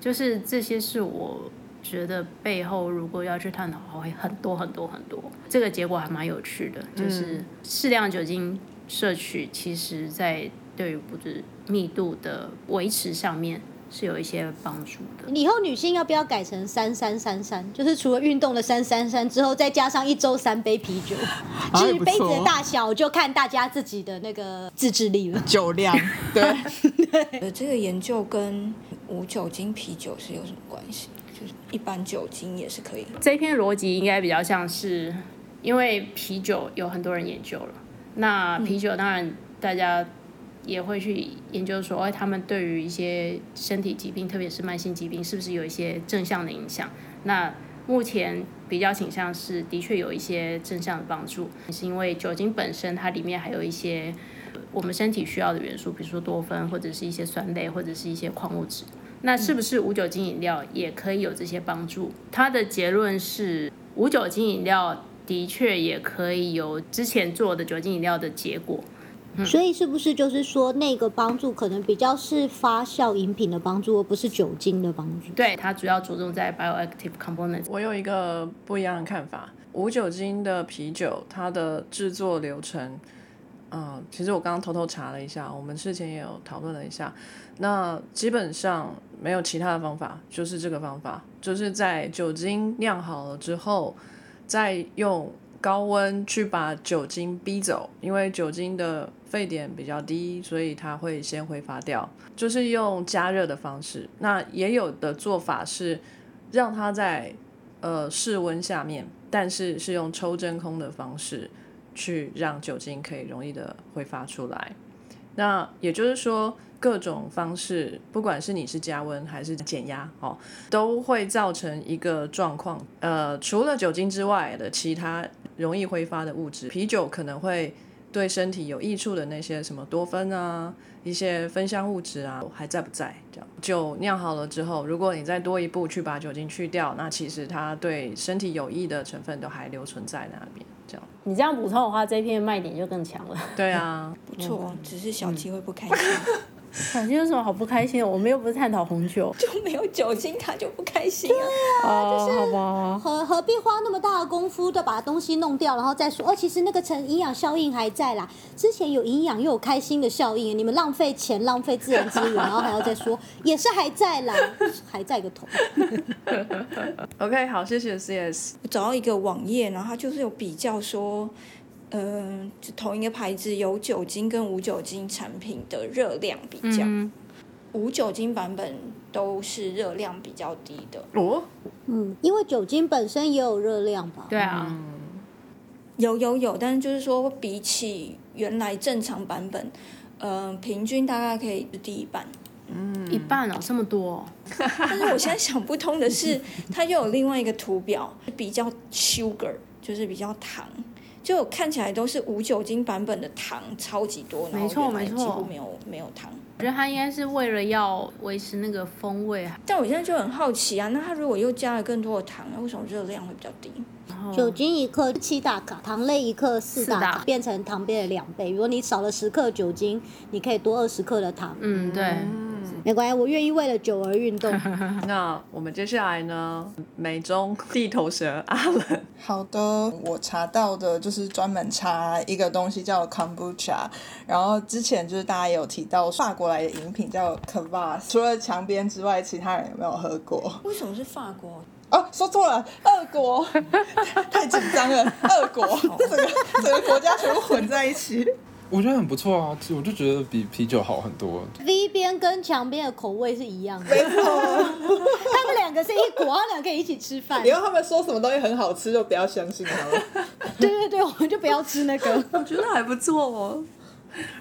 就是这些是我觉得背后如果要去探讨的话，会很多很多很多。这个结果还蛮有趣的，就是适量酒精摄取，其实在对于骨质密度的维持上面是有一些帮助的。以后女性要不要改成三三三三？就是除了运动的三三三之后，再加上一周三杯啤酒，至于杯子的大小，就看大家自己的那个自制力了。酒量，对，呃，这个研究跟无酒精啤酒是有什么关系？就是一般酒精也是可以。这篇逻辑应该比较像是，因为啤酒有很多人研究了，那啤酒当然大家也会去研究说，哎，他们对于一些身体疾病，特别是慢性疾病，是不是有一些正向的影响？那目前比较倾向是，的确有一些正向的帮助，是因为酒精本身它里面还有一些我们身体需要的元素，比如说多酚或者是一些酸类或者是一些矿物质。那是不是无酒精饮料也可以有这些帮助？他的结论是，无酒精饮料的确也可以有之前做的酒精饮料的结果。所以是不是就是说，那个帮助可能比较是发酵饮品的帮助，而不是酒精的帮助？对，它主要着重在 bioactive components。我有一个不一样的看法，无酒精的啤酒它的制作流程。嗯，其实我刚刚偷偷查了一下，我们事前也有讨论了一下。那基本上没有其他的方法，就是这个方法，就是在酒精酿好了之后，再用高温去把酒精逼走，因为酒精的沸点比较低，所以它会先挥发掉，就是用加热的方式。那也有的做法是让它在呃室温下面，但是是用抽真空的方式。去让酒精可以容易的挥发出来，那也就是说，各种方式，不管是你是加温还是减压，哦，都会造成一个状况。呃，除了酒精之外的其他容易挥发的物质，啤酒可能会对身体有益处的那些什么多酚啊，一些芬香物质啊，还在不在？这样酒酿好了之后，如果你再多一步去把酒精去掉，那其实它对身体有益的成分都还留存在那边。这样你这样补充的话，这一片卖点就更强了。对啊，不错，只是小鸡会不开心。感觉有什么好不开心的？我们又不是探讨红酒。就没有酒精，他就不开心啊。哦，好吧。何何必花那么大的功夫的把东西弄掉，然后再说哦，其实那个成营养效应还在啦。之前有营养又有开心的效应，你们浪费钱、浪费自然资源，然后还要再说也是还在啦，还在个头。OK，好，谢谢 CS。我找到一个网页，然后它就是有比较说，呃，就同一个牌子有酒精跟无酒精产品的热量比较，嗯，无酒精版本都是热量比较低的。哦，嗯，因为酒精本身也有热量吧？对啊，有有有，但是就是说比起原来正常版本，呃，平均大概可以低一半。嗯一半哦，这么多哦。但是我现在想不通的是，它又有另外一个图表，比较 sugar，就是比较糖，就看起来都是无酒精版本的糖超级多，然后没错原来没错几乎没有没有糖。我觉得它应该是为了要维持那个风味，但我现在就很好奇啊，那它如果又加了更多的糖，那为什么热量会比较低？酒精一克七大卡，糖类一克四大卡，变成糖杯的两倍。如果你少了十克酒精，你可以多二十克的糖。嗯，对，没关系，我愿意为了酒而运动。那我们接下来呢？美中地头蛇阿伦，好的，我查到的就是专门查一个东西叫 kombucha，然后之前就是大家有提到法国来的饮品叫 Kvass，除了墙边之外，其他人有没有喝过？为什么是法国？哦，说错了，俄国，太紧张了，俄国，这整个整个国家全部混在一起。我觉得很不错啊，我就觉得比啤酒好很多。V 边跟墙边的口味是一样的，没错，他们两个是一国，他们俩可以一起吃饭。以后他们说什么东西很好吃，就不要相信他们。对对对，我们就不要吃那个。我觉得还不错哦。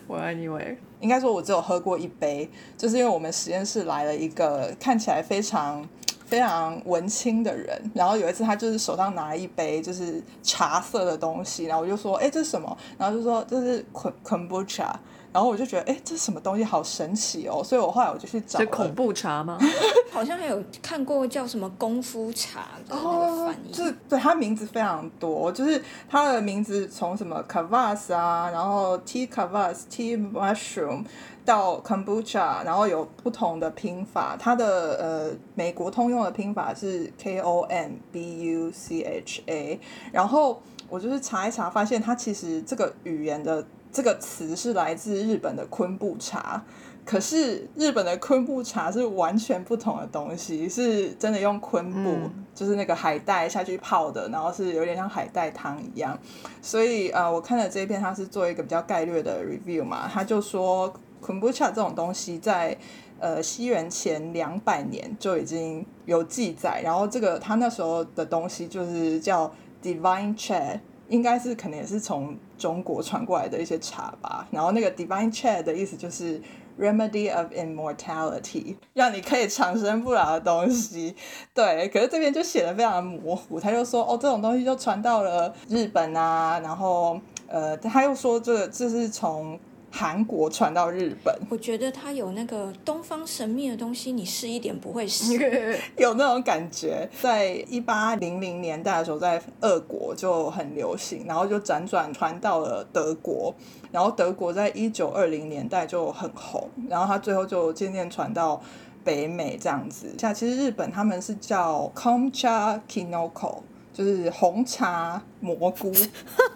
我 anyway，应该说，我只有喝过一杯，就是因为我们实验室来了一个看起来非常非常文青的人，然后有一次他就是手上拿了一杯就是茶色的东西，然后我就说，哎，这是什么？然后就说这是昆昆布茶然后我就觉得，哎，这是什么东西？好神奇哦！所以我后来我就去找恐怖茶吗？好像还有看过叫什么功夫茶的那个翻译。就是对它名字非常多，就是它的名字从什么 kvass 啊，然后 tea kvass、tea mushroom 到 kombucha，然后有不同的拼法。它的呃美国通用的拼法是 k o m b u c h a，然后我就是查一查，发现它其实这个语言的这个词是来自日本的昆布茶。可是日本的昆布茶是完全不同的东西，是真的用昆布，嗯就是那个海带下去泡的，然后是有点像海带汤一样。所以呃，我看了这一篇，他是做一个比较概略的 review 嘛，他就说昆布茶这种东西在呃西元前两百年就已经有记载，然后这个他那时候的东西就是叫 divine cha。应该是可能也是从中国传过来的一些茶吧，然后那个 divine chair 的意思就是 remedy of immortality，让你可以长生不老的东西。对，可是这边就写的非常模糊，他就说哦，这种东西就传到了日本啊，然后呃，他又说这个这是从韩国传到日本，我觉得它有那个东方神秘的东西，你试一点不会死。有那种感觉。在一八零零年代的时候，在俄国就很流行，然后就辗转传到了德国，然后德国在一九二零年代就很红，然后它最后就渐渐传到。北美这样子，像其实日本他们是叫 Komcha Kinoko，就是红茶蘑菇。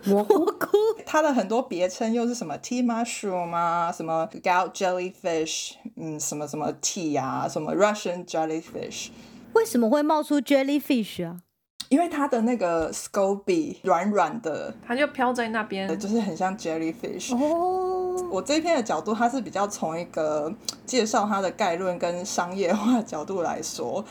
蘑菇，它的很多别称又是什么 tea mushroom 啊，什么 gout jellyfish，嗯，什么什么 tea 啊，什么 Russian jellyfish，为什么会冒出 jellyfish 啊？因为它的那个 scoby 软软的，它就飘在那边，就是很像 jellyfish。哦，我这一篇的角度，它是比较从一个介绍它的概论跟商业化角度来说，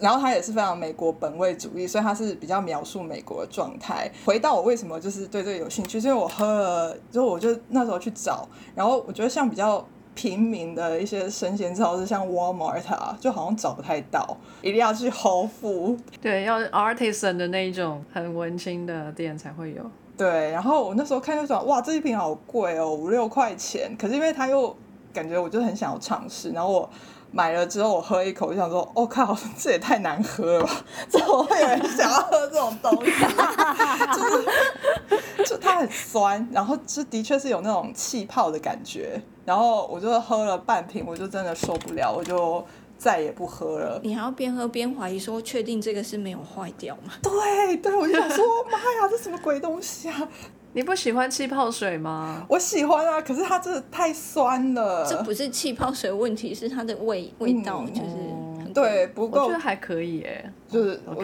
然后它也是非常美国本位主义，所以它是比较描述美国的状态。回到我为什么就是对这个有兴趣，是因为我喝了，就我就那时候去找，然后我觉得像比较。平民的一些生鲜超市，像 Walmart 啊，就好像找不太到，一定要去 Whole Food 对，要 artisan 的那一种很文青的店才会有。对，然后我那时候看就说，哇，这一瓶好贵哦，五六块钱。可是因为它又感觉我就很想要尝试，然后我买了之后我喝一口，就想说，我、靠，这也太难喝了吧？怎么会有人想要喝这种东西？就是就它很酸，然后就的确是有那种气泡的感觉。然后我就喝了半瓶，我就真的受不了，我就再也不喝了。你还要边喝边怀疑说，确定这个是没有坏掉吗？对对，我就想说，妈呀，这什么鬼东西啊！你不喜欢气泡水吗？我喜欢啊，可是它真的太酸了。这不是气泡水问题，是它的味味道就是很对，不够我觉得，还可以耶。就是我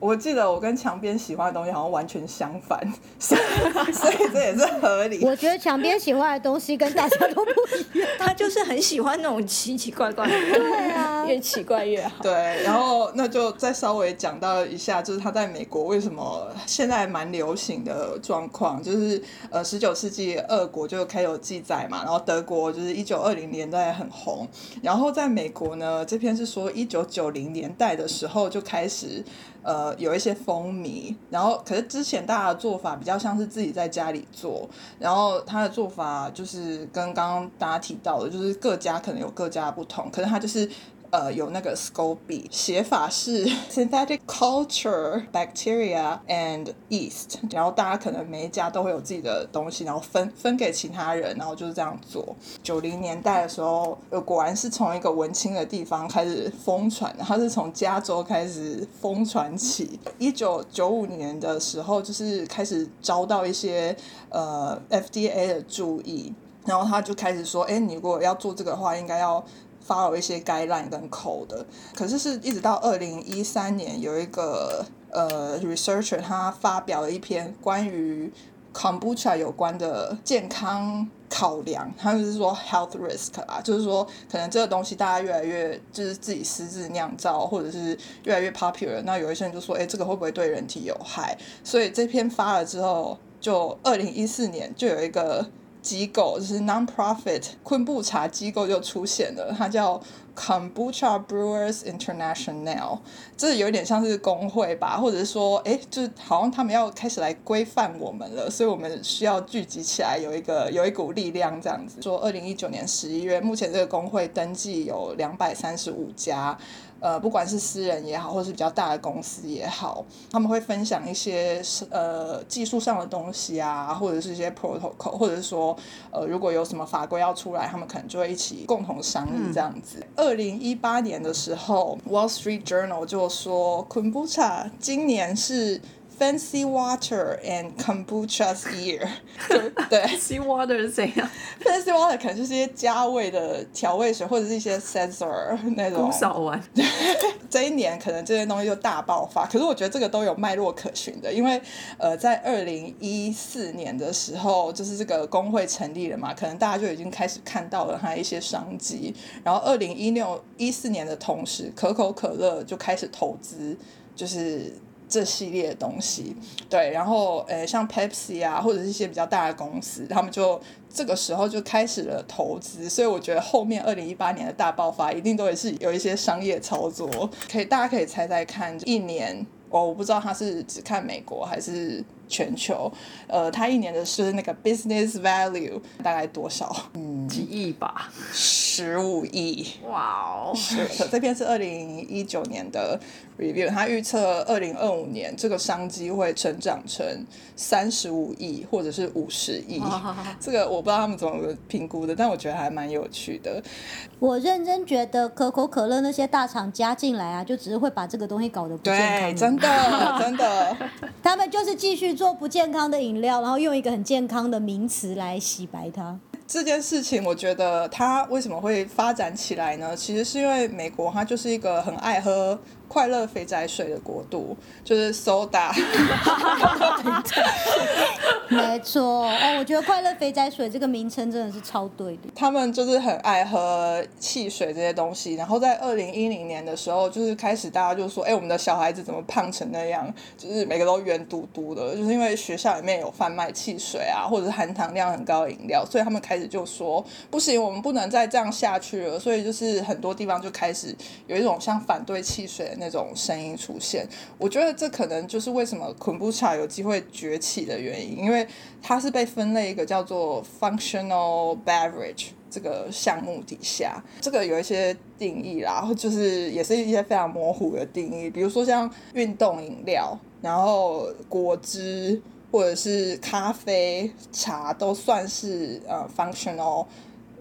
我我记得我跟墙边喜欢的东西好像完全相反，所以所以这也是合理。我觉得墙边喜欢的东西跟大家都不一样。他就是很喜欢那种奇奇怪怪的，对啊，越奇怪越好。对，然后那就再稍微讲到一下，就是他在美国为什么现在蛮流行的状况，就是呃，十九世纪俄国就开始有记载嘛，然后德国就是一九二零年代很红，然后在美国呢，这篇是说一九九零年代的时候就开始。呃，有一些风靡，然后可是之前大家的做法比较像是自己在家里做，然后他的做法就是跟刚刚大家提到的，就是各家可能有各家不同，可是他就是呃有那个 SCOBY 写法是 synthetic culture bacteria and yeast，然后大家可能每一家都会有自己的东西，然后分分给其他人，然后就是这样做。九零年代的时候，果然是从一个文青的地方开始疯传的，它是从加州开始疯传起。一九九五年的时候，就是开始遭到一些呃 FDA 的注意，然后他就开始说，哎，你如果要做这个的话，应该要。发了一些 guideline 跟 code 的，可是是一直到二零一三年有一个呃 researcher 他发表了一篇关于 kombucha 有关的健康考量，他就是说 health risk 啊，就是说可能这个东西大家越来越就是自己私自酿造，或者是越来越 popular，那有一些人就说，哎，这个会不会对人体有害？所以这篇发了之后，就二零一四年就有一个。机构就是 non-profit 昆布茶机构就出现了，它叫 Kombucha Brewers International，这有点像是工会吧，或者是说，哎，就是好像他们要开始来规范我们了，所以我们需要聚集起来，有一个有一股力量这样子。说二零一九年十一月，目前这个工会登记有两百三十五家。呃，不管是私人也好，或者是比较大的公司也好，他们会分享一些是呃技术上的东西啊，或者是一些 protocol，或者是说呃如果有什么法规要出来，他们可能就会一起共同商议这样子。二零一八年的时候，《Wall Street Journal》就说，Kombucha 今年是 Fancy Water and Kombucha's Year，对，fancy water 是怎样？Fancy Water 可能就是一些加味的调味水，或者是一些 sensor 那种姑。嫂丸。这一年可能这些东西就大爆发，可是我觉得这个都有脉络可循的，因为呃，在二零一四年的时候，就是这个工会成立了嘛，可能大家就已经开始看到了它一些商机，然后二零一六一四年的同时，可口可乐就开始投资，就是。这系列的东西，对，然后呃，像 Pepsi 啊，或者是一些比较大的公司，他们就这个时候就开始了投资，所以我觉得后面二零一八年的大爆发一定都也是有一些商业操作，可以大家可以猜猜看，一年我我不知道他是只看美国还是全球，呃，他一年的是那个 business value 大概多少？嗯几亿吧。十五亿。哇哦！是的，这边是二零一九年的 review，他预测二零二五年这个商机会成长成三十五亿或者是五十亿。这个我不知道他们怎么评估的，但我觉得还蛮有趣的。我认真觉得可口可乐那些大厂加进来啊，就只是会把这个东西搞得不健康对，真的真的，他们就是继续做不健康的饮料，然后用一个很健康的名词来洗白它。这件事情，我觉得它为什么会发展起来呢？其实是因为美国它就是一个很爱喝快乐肥宅水的国度，就是 soda。没错，哦，我觉得快乐肥仔水这个名称真的是超对的。他们就是很爱喝汽水这些东西，然后在二零一零年的时候，就是开始大家就说，哎、我们的小孩子怎么胖成那样？就是每个都圆嘟嘟的，就是因为学校里面有贩卖汽水啊，或者是含糖量很高的饮料，所以他们开始就说，不行，我们不能再这样下去了。所以就是很多地方就开始有一种像反对汽水的那种声音出现。我觉得这可能就是为什么昆布茶有机会崛起的原因，因为它是被分类一个叫做 functional beverage 这个项目底下，这个有一些定义啦，就是也是一些非常模糊的定义，比如说像运动饮料，然后果汁或者是咖啡、茶都算是呃 functional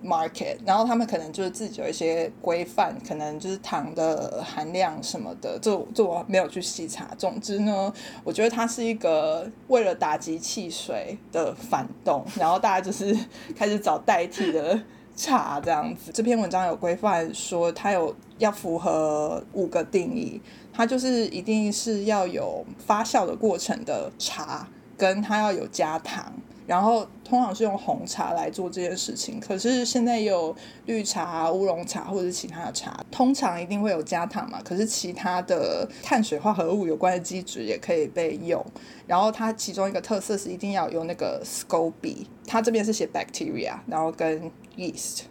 market，然后他们可能就是自己有一些规范，可能就是糖的含量什么的，这这我没有去细查。总之呢，我觉得它是一个为了打击汽水的反动，然后大家就是开始找代替的茶这样子。这篇文章有规范说，它有要符合五个定义，它就是一定是要有发酵的过程的茶，跟它要有加糖。然后通常是用红茶来做这件事情，可是现在有绿茶、乌龙茶或者是其他的茶，通常一定会有加糖嘛。可是其他的碳水化合物有关的基质也可以被用。然后它其中一个特色是一定要有那个 SCOBY，它这边是写 bacteria，然后跟 yeast。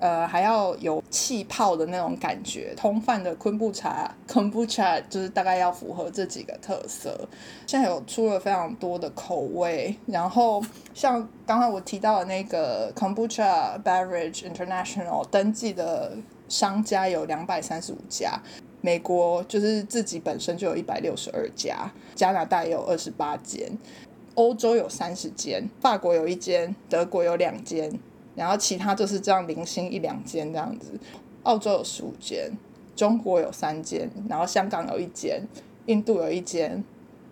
呃，还要有气泡的那种感觉，通贩的昆布茶 （kombucha） 就是大概要符合这几个特色。现在有出了非常多的口味，然后像刚刚我提到的那个 kombucha beverage international 登记的商家有两百三十五家，美国就是自己本身就有一百六十二家，加拿大有二十八间，欧洲有三十间，法国有一间，德国有两间。然后其他就是这样零星一两间这样子，澳洲有十五间，中国有三间，然后香港有一间，印度有一间。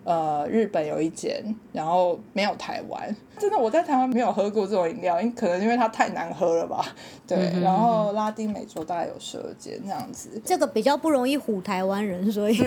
呃，日本有一间，然后没有台湾。真的，我在台湾没有喝过这种饮料，因可能因为它太难喝了吧。对，然后拉丁美洲大概有十二间这样子。这个比较不容易唬台湾人，所以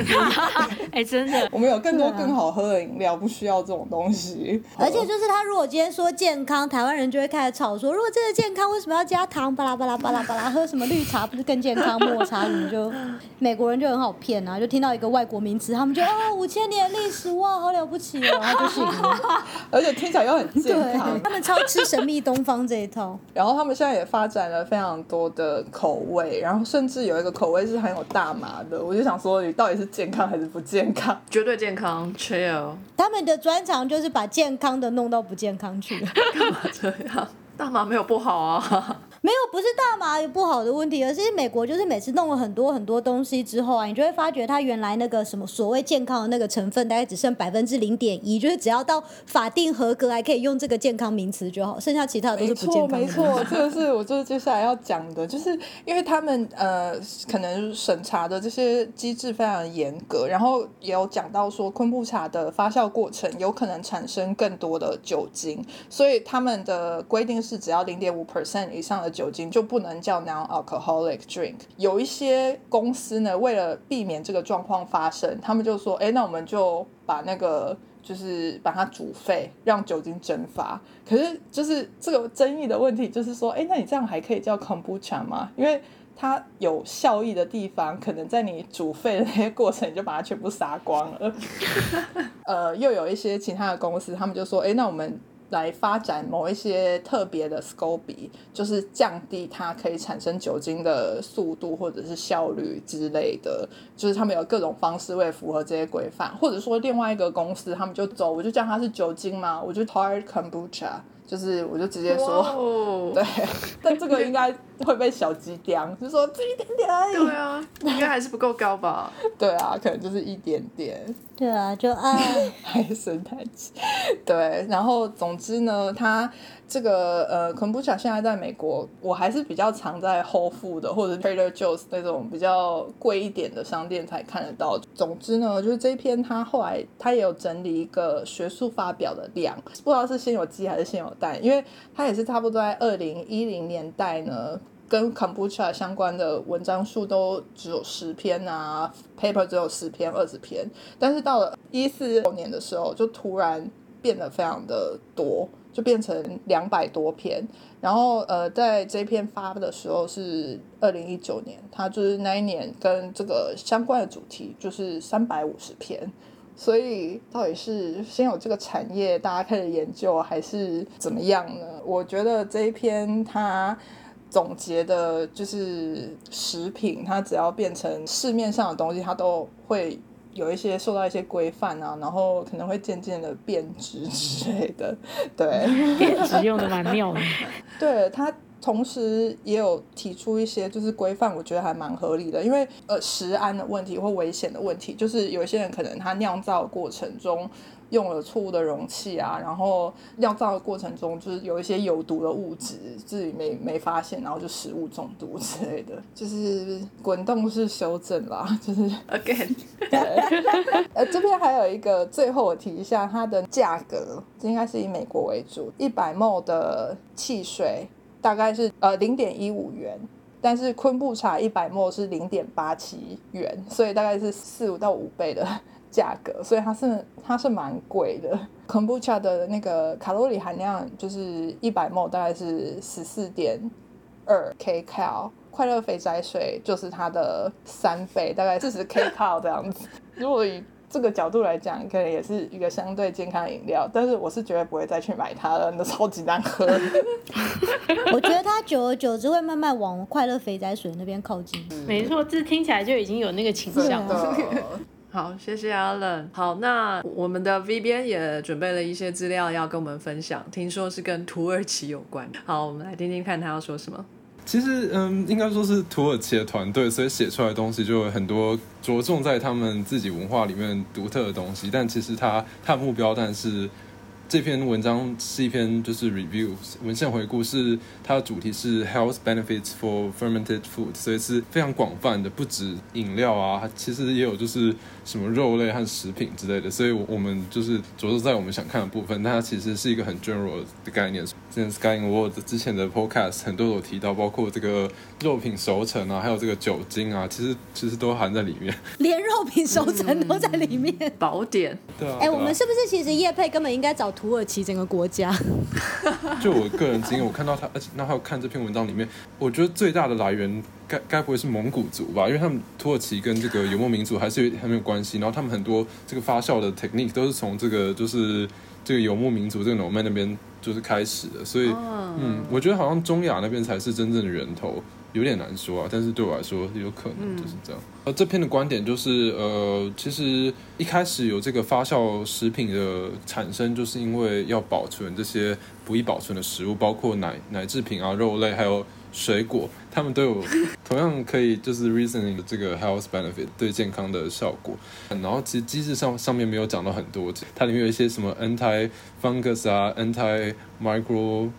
哎，真的，我们有更多更好喝的饮料，不需要这种东西。而且就是他如果今天说健康，台湾人就会开始吵说，如果真的健康，为什么要加糖？巴拉巴拉巴拉巴拉，喝什么绿茶不是更健康？抹茶你们就美国人就很好骗啊，就听到一个外国名词，他们就哦五千年历史。哇，好了不起哦，然后就行了，而且听起来又很健康。他们超吃神秘东方这一套。然后他们现在也发展了非常多的口味，然后甚至有一个口味是很有大麻的。我就想说，你到底是健康还是不健康？绝对健康，chill。他们的专长就是把健康的弄到不健康去。干嘛这样？大麻没有不好啊。没有，不是大麻有不好的问题，而是美国就是每次弄了很多很多东西之后啊，你就会发觉它原来那个什么所谓健康的那个成分，大概只剩百分之零点一，就是只要到法定合格还可以用这个健康名词就好，剩下其他的都是不健康。没错，没错，这个是我就是接下来要讲的，就是因为他们呃可能审查的这些机制非常严格，然后也有讲到说昆布茶的发酵过程有可能产生更多的酒精，所以他们的规定是只要零点五 percent 以上的。酒精就不能叫 non-alcoholic drink。有一些公司呢，为了避免这个状况发生，他们就说：“哎，那我们就把那个就是把它煮沸，让酒精蒸发。”可是就是这个争议的问题，就是说：“哎，那你这样还可以叫 kombucha 吗？因为它有效益的地方，可能在你煮沸的那些过程，你就把它全部杀光了。”呃，又有一些其他的公司，他们就说：“哎，那我们。”来发展某一些特别的 SCOBY，就是降低它可以产生酒精的速度或者是效率之类的，就是他们有各种方式为符合这些规范，或者说另外一个公司他们就走，我就叫它是酒精嘛，我就 hard kombucha。就是我就直接说，对，但这个应该会被小鸡叼，就说这一点点而已。对啊，应该还是不够高吧？对啊，可能就是一点点。对啊，就啊，还生太气。对，然后总之呢，它。这个呃，kombucha 现在在美国，我还是比较常在 Whole Food 或者 Trader Joe's 那种比较贵一点的商店才看得到。总之呢，就是这一篇他后来他也有整理一个学术发表的量，不知道是先有鸡还是先有蛋，因为他也是差不多在二零一零年代呢，跟 kombucha 相关的文章数都只有十篇啊，paper 只有十篇二十篇，但是到了一四年的时候，就突然变得非常的多。就变成两百多篇，然后呃，在这篇发的时候是二零一九年，它就是那一年跟这个相关的主题就是三百五十篇，所以到底是先有这个产业大家开始研究，还是怎么样呢？我觉得这一篇它总结的就是食品，它只要变成市面上的东西，它都会。有一些受到一些规范啊，然后可能会渐渐的变质之类的，对，变质用的蛮妙的。对它同时也有提出一些就是规范，我觉得还蛮合理的，因为呃食安的问题或危险的问题，就是有一些人可能他酿造过程中。用了错误的容器啊，然后酿造的过程中就是有一些有毒的物质，自己没没发现，然后就食物中毒之类的，就是滚动式修正啦，就是 again。呃，这边还有一个，最后我提一下它的价格，应该是以美国为主，一百 ml 的汽水大概是呃零点一五元，但是昆布茶一百 ml 是零点八七元，所以大概是四五到五倍的。价格，所以它是它是蛮贵的。昆布茶的那个卡路里含量就是一百 ml 大概是十四点二 kcal，快乐肥宅水就是它的三倍，大概四十 kcal 这样子。如果以这个角度来讲，可能也是一个相对健康饮料，但是我是绝对不会再去买它了，那超级难喝。我觉得它久而久之会慢慢往快乐肥仔水那边靠近。没错，这听起来就已经有那个倾向了。好，谢谢 Alan。好，那我们的 V 边也准备了一些资料要跟我们分享，听说是跟土耳其有关。好，我们来听听看他要说什么。其实，嗯，应该说是土耳其的团队，所以写出来的东西就有很多着重在他们自己文化里面独特的东西。但其实他他的目标，但是。这篇文章是一篇就是 review 文献回顾，是它的主题是 health benefits for fermented food，所以是非常广泛的，不止饮料啊，其实也有就是什么肉类和食品之类的。所以我们就是着重在我们想看的部分，但它其实是一个很 general 的概念。像 Sky World 之前的 podcast 很多有提到，包括这个肉品熟成啊，还有这个酒精啊，其实其实都含在里面，连肉品熟成都在里面，宝典。对啊，哎，我们是不是其实叶佩根本应该找？土耳其整个国家，就我个人经验，我看到他，而且那还有看这篇文章里面，我觉得最大的来源该该不会是蒙古族吧？因为他们土耳其跟这个游牧民族还是很有关系，然后他们很多这个发酵的 technique 都是从这个就是这个游牧民族这个 nomad 那边就是开始的，所以嗯，我觉得好像中亚那边才是真正的源头。有点难说啊，但是对我来说有可能就是这样。呃，这篇的观点就是，呃，其实一开始有这个发酵食品的产生，就是因为要保存这些不易保存的食物，包括奶奶制品啊、肉类还有水果，它们都有 同样可以就是 reasoning 的这个 health benefit 对健康的效果。然后其实机制上上面没有讲到很多，它里面有一些什么 anti fungus 啊、anti micro。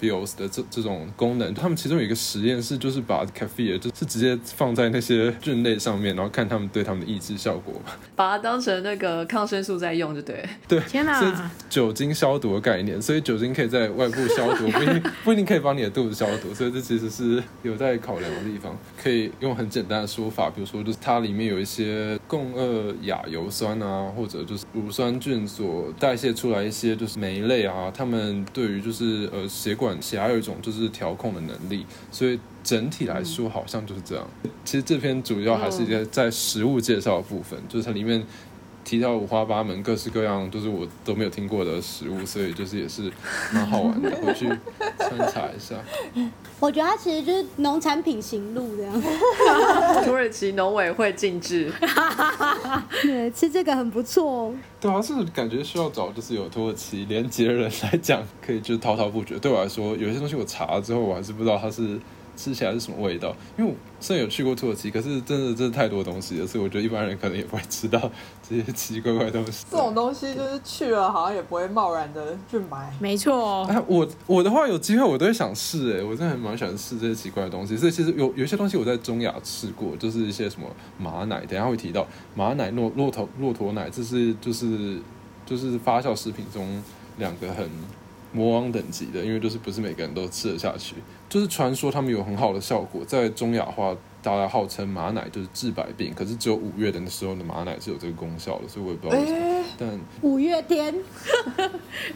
Bios 的这这种功能，他们其中有一个实验室，就是把咖啡就是直接放在那些菌类上面，然后看他们对他们的抑制效果，把它当成那个抗生素在用，就对。对，天哪！酒精消毒的概念，所以酒精可以在外部消毒，不一定不一定可以帮你的肚子消毒，所以这其实是有待考量的地方。可以用很简单的说法，比如说就是它里面有一些共二亚油酸啊，或者就是乳酸菌所代谢出来一些就是酶类啊，它们对于就是呃血管。血还有一种就是调控的能力，所以整体来说好像就是这样。其实这篇主要还是一个在食物介绍的部分，就是它里面提到五花八门、各式各样，就是我都没有听过的食物，所以就是也是蛮好玩的，回去参查一下。我觉得它其实就是农产品行路这样。土耳其农委会禁止，对，吃这个很不错哦。对啊，是感觉需要找就是有土耳其连接的人来讲，可以就是滔滔不绝。对我来说，有些东西我查了之后，我还是不知道它是。吃起来是什么味道？因为我虽然有去过土耳其，可是真的真的太多东西了，所以我觉得一般人可能也不会吃到这些奇奇怪怪的东西。这种东西就是去了，好像也不会贸然的去买。没错。哎，我我的话有机会我都会想试，哎，我真的蛮喜欢试这些奇怪的东西。所以其实有有些东西我在中亚吃过，就是一些什么马奶，等下会提到马奶、骆骆驼骆驼奶，这是就是就是发酵食品中两个很。魔王等级的，因为就是不是每个人都吃得下去。就是传说他们有很好的效果，在中亚话，大家号称马奶就是治百病，可是只有五月的时候的马奶是有这个功效的，所以我也不知道为什么。但五月天，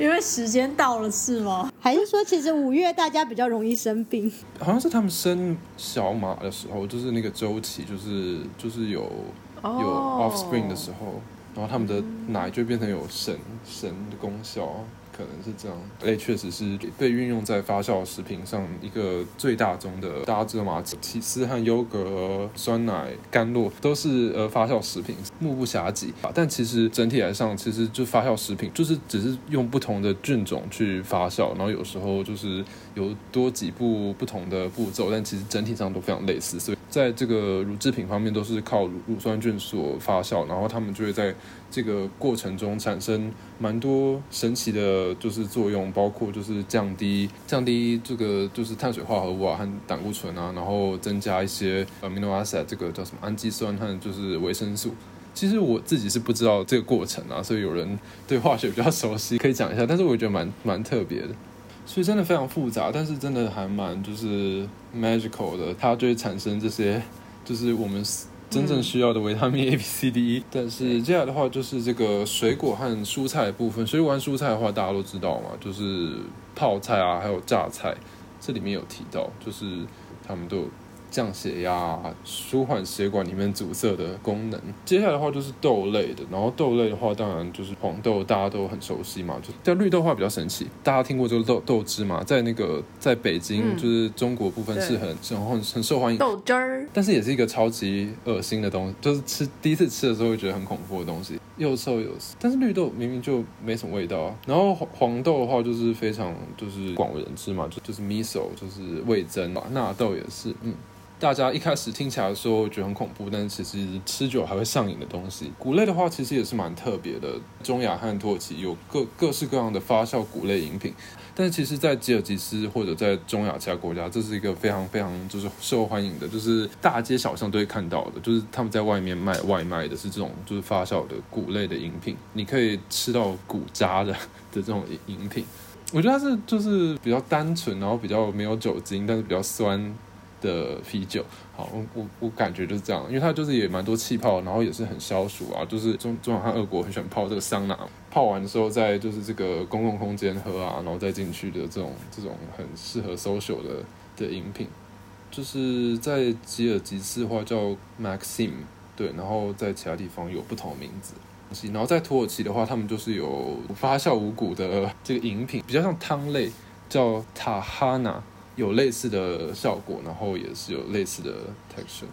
因为时间到了是吗？还是说其实五月大家比较容易生病？好像是他们生小马的时候，就是那个周期，就是就是有有 offspring 的时候，然后他们的奶就变成有神神的功效。可能是这样。哎，确实是被运用在发酵食品上一个最大宗的，大家知道吗？起司和优格、酸奶、甘露都是呃发酵食品，目不暇接。但其实整体来上，其实就发酵食品就是只是用不同的菌种去发酵，然后有时候就是有多几步不同的步骤，但其实整体上都非常类似。所以在这个乳制品方面，都是靠乳乳酸菌所发酵，然后他们就会在这个过程中产生蛮多神奇的，就是作用，包括就是降低降低这个就是碳水化合物啊和胆固醇啊，然后增加一些 amino acid 这个叫什么氨基酸和就是维生素。其实我自己是不知道这个过程啊，所以有人对化学比较熟悉，可以讲一下。但是我觉得蛮蛮特别的，所以真的非常复杂，但是真的还蛮就是 magical 的，它就会产生这些就是我们真正需要的维他命 A、B、C、D、E。但是接下来的话就是这个水果和蔬菜的部分，水果和蔬菜的话大家都知道嘛，就是泡菜啊，还有榨菜，这里面有提到，就是他们都有。降血压、舒缓血管里面阻塞的功能。接下来的话就是豆类的，然后豆类的话，当然就是黄豆，大家都很熟悉嘛。就但绿豆的话比较神奇，大家听过这个豆豆汁嘛？在那个在北京，就是中国部分是很很很很受欢迎豆汁儿，但是也是一个超级恶心的东西，就是吃第一次吃的时候会觉得很恐怖的东西，又臭又死。但是绿豆明明就没什么味道啊。然后黄黄豆的话就是非常就是广为人知嘛，就就是 miso 就是味增嘛，纳豆也是，嗯。大家一开始听起来说觉得很恐怖，但是其实吃久还会上瘾的东西。谷类的话，其实也是蛮特别的。中亚和土耳其有各各式各样的发酵谷类饮品，但其实，在吉尔吉斯或者在中亚其他国家，这是一个非常非常就是受欢迎的，就是大街小巷都会看到的，就是他们在外面卖外卖的是这种就是发酵的谷类的饮品，你可以吃到谷渣的的 这种饮品。我觉得它是就是比较单纯，然后比较没有酒精，但是比较酸。的啤酒，好，我我我感觉就是这样，因为它就是也蛮多气泡，然后也是很消暑啊，就是中中亚和俄国很喜欢泡这个桑拿，泡完的时候在就是这个公共空间喝啊，然后再进去的这种这种很适合 social 的的饮品，就是在吉尔吉斯话叫 Maxim，对，然后在其他地方有不同名字，然后在土耳其的话，他们就是有发酵五谷的这个饮品，比较像汤类，叫塔哈纳。有类似的效果，然后也是有类似的 texture。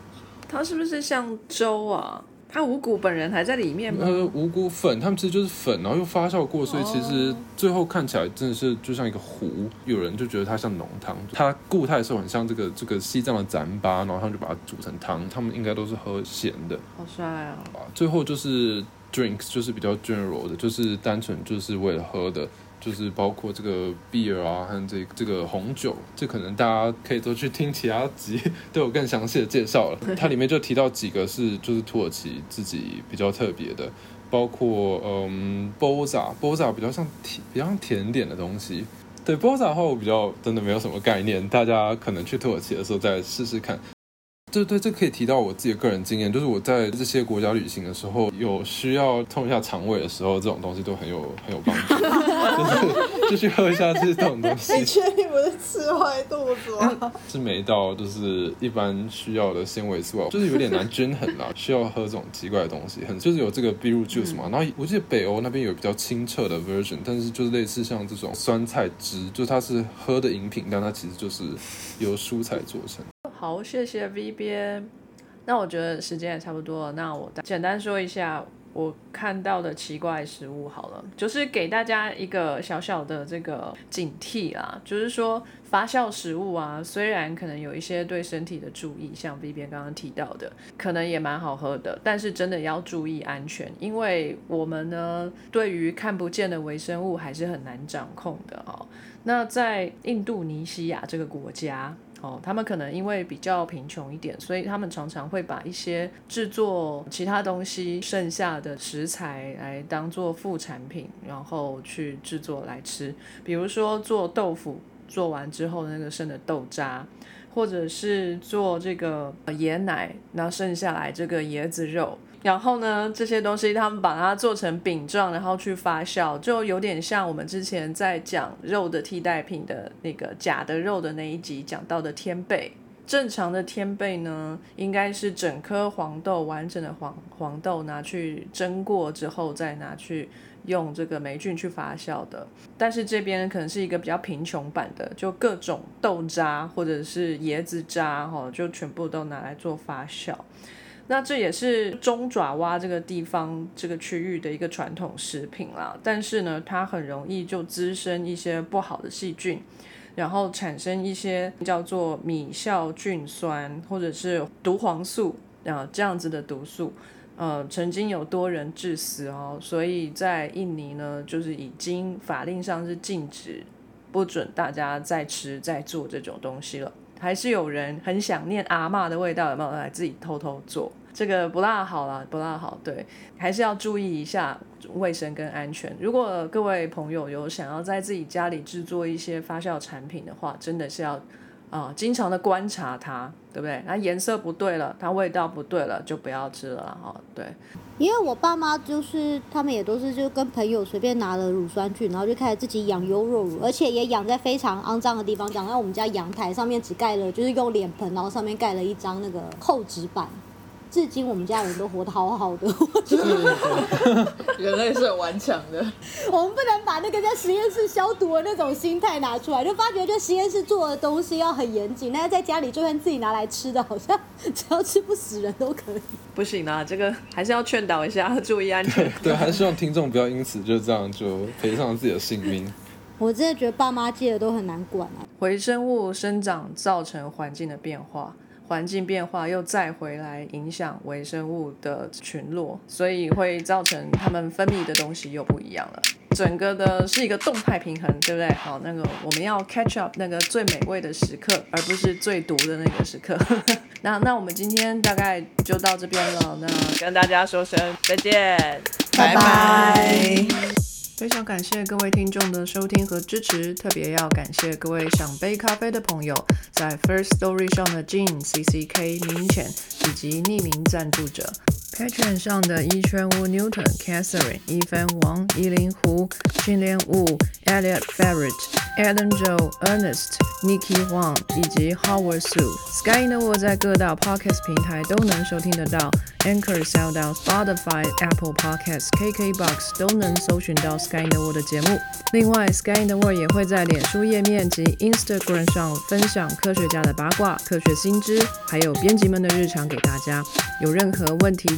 它是不是像粥啊？它五谷本人还在里面吗？呃，五谷粉，它们其实就是粉，然后又发酵过，所以其实最后看起来真的是就像一个糊。有人就觉得它像浓汤，它固态的时候很像这个这个西藏的糌粑，然后他们就把它煮成汤。他们应该都是喝咸的。好帅啊！最后就是 drinks，就是比较 general 的，就是单纯就是为了喝的。就是包括这个 beer 啊和这这个红酒，这可能大家可以都去听其他集 都有更详细的介绍了。它里面就提到几个是就是土耳其自己比较特别的，包括嗯 boza，boza 比较像甜比较像甜点的东西。对 boza 的话，我比较真的没有什么概念，大家可能去土耳其的时候再试试看。对对，这可以提到我自己的个人经验，就是我在这些国家旅行的时候，有需要痛一下肠胃的时候，这种东西都很有很有帮助，就是就去喝一下这种东西。你确定不是吃坏肚子吗？是没到，就是一般需要的纤维素，就是有点难均衡啦，需要喝这种奇怪的东西，很就是有这个 b e e juice 嘛。然后我记得北欧那边有比较清澈的 version，但是就是类似像这种酸菜汁，就它是喝的饮品，但它其实就是由蔬菜做成。好，谢谢 V 边。那我觉得时间也差不多了，那我简单说一下我看到的奇怪食物好了，就是给大家一个小小的这个警惕啦，就是说发酵食物啊，虽然可能有一些对身体的注意，像 V 边刚刚提到的，可能也蛮好喝的，但是真的要注意安全，因为我们呢对于看不见的微生物还是很难掌控的哦。那在印度尼西亚这个国家。哦，他们可能因为比较贫穷一点，所以他们常常会把一些制作其他东西剩下的食材来当做副产品，然后去制作来吃。比如说做豆腐，做完之后那个剩的豆渣，或者是做这个椰奶，那剩下来这个椰子肉。然后呢，这些东西他们把它做成饼状，然后去发酵，就有点像我们之前在讲肉的替代品的那个假的肉的那一集讲到的天贝。正常的天贝呢，应该是整颗黄豆完整的黄黄豆拿去蒸过之后，再拿去用这个霉菌去发酵的。但是这边可能是一个比较贫穷版的，就各种豆渣或者是椰子渣，哈，就全部都拿来做发酵。那这也是中爪哇这个地方这个区域的一个传统食品啦，但是呢，它很容易就滋生一些不好的细菌，然后产生一些叫做米酵菌酸或者是毒黄素啊这样子的毒素，呃，曾经有多人致死哦，所以在印尼呢，就是已经法令上是禁止，不准大家再吃再做这种东西了。还是有人很想念阿嬷的味道，有没有来自己偷偷做？这个不大好了，不大好。对，还是要注意一下卫生跟安全。如果各位朋友有想要在自己家里制作一些发酵产品的话，真的是要啊，经常的观察它，对不对？它颜色不对了，它味道不对了，就不要吃了哈。对，因为我爸妈就是他们也都是就跟朋友随便拿了乳酸菌，然后就开始自己养优酪乳，而且也养在非常肮脏的地方，养在我们家阳台上面，只盖了就是用脸盆，然后上面盖了一张那个厚纸板。至今我们家人都活得好好的，人类是很顽强的。我们不能把那个在实验室消毒的那种心态拿出来，就发觉就实验室做的东西要很严谨，那在家里就算自己拿来吃的，好像 只要吃不死人都可以。不行啊，这个还是要劝导一下，注意安全。对，还是希望听众不要因此就这样就赔上自己的性命。我真的觉得爸妈戒的都很难管啊。微生物生长造成环境的变化。环境变化又再回来影响微生物的群落，所以会造成它们分泌的东西又不一样了。整个的是一个动态平衡，对不对？好，那个我们要 catch up 那个最美味的时刻，而不是最毒的那个时刻。那那我们今天大概就到这边了，那跟大家说声再见，拜拜。非常感谢各位听众的收听和支持，特别要感谢各位想杯咖啡的朋友，在 First Story 上的 Jean、CCK、明浅以及匿名赞助者。，Patreon 上的一圈五 Newton、Catherine、一分王、依林胡、训练五、Elliot Ferret、Adam Joe、Ernest、Nikki Huang 以及 Howard Su。Sky in the World 在各大 Podcast 平台都能收听得到，Anchor、SoundOut、Spotify、Apple Podcasts、KKBox 都能搜寻到。Sky in the World 的节目，另外 Sky in the World 也会在脸书页面及 Instagram 上分享科学家的八卦、科学新知，还有编辑们的日常给大家。有任何问题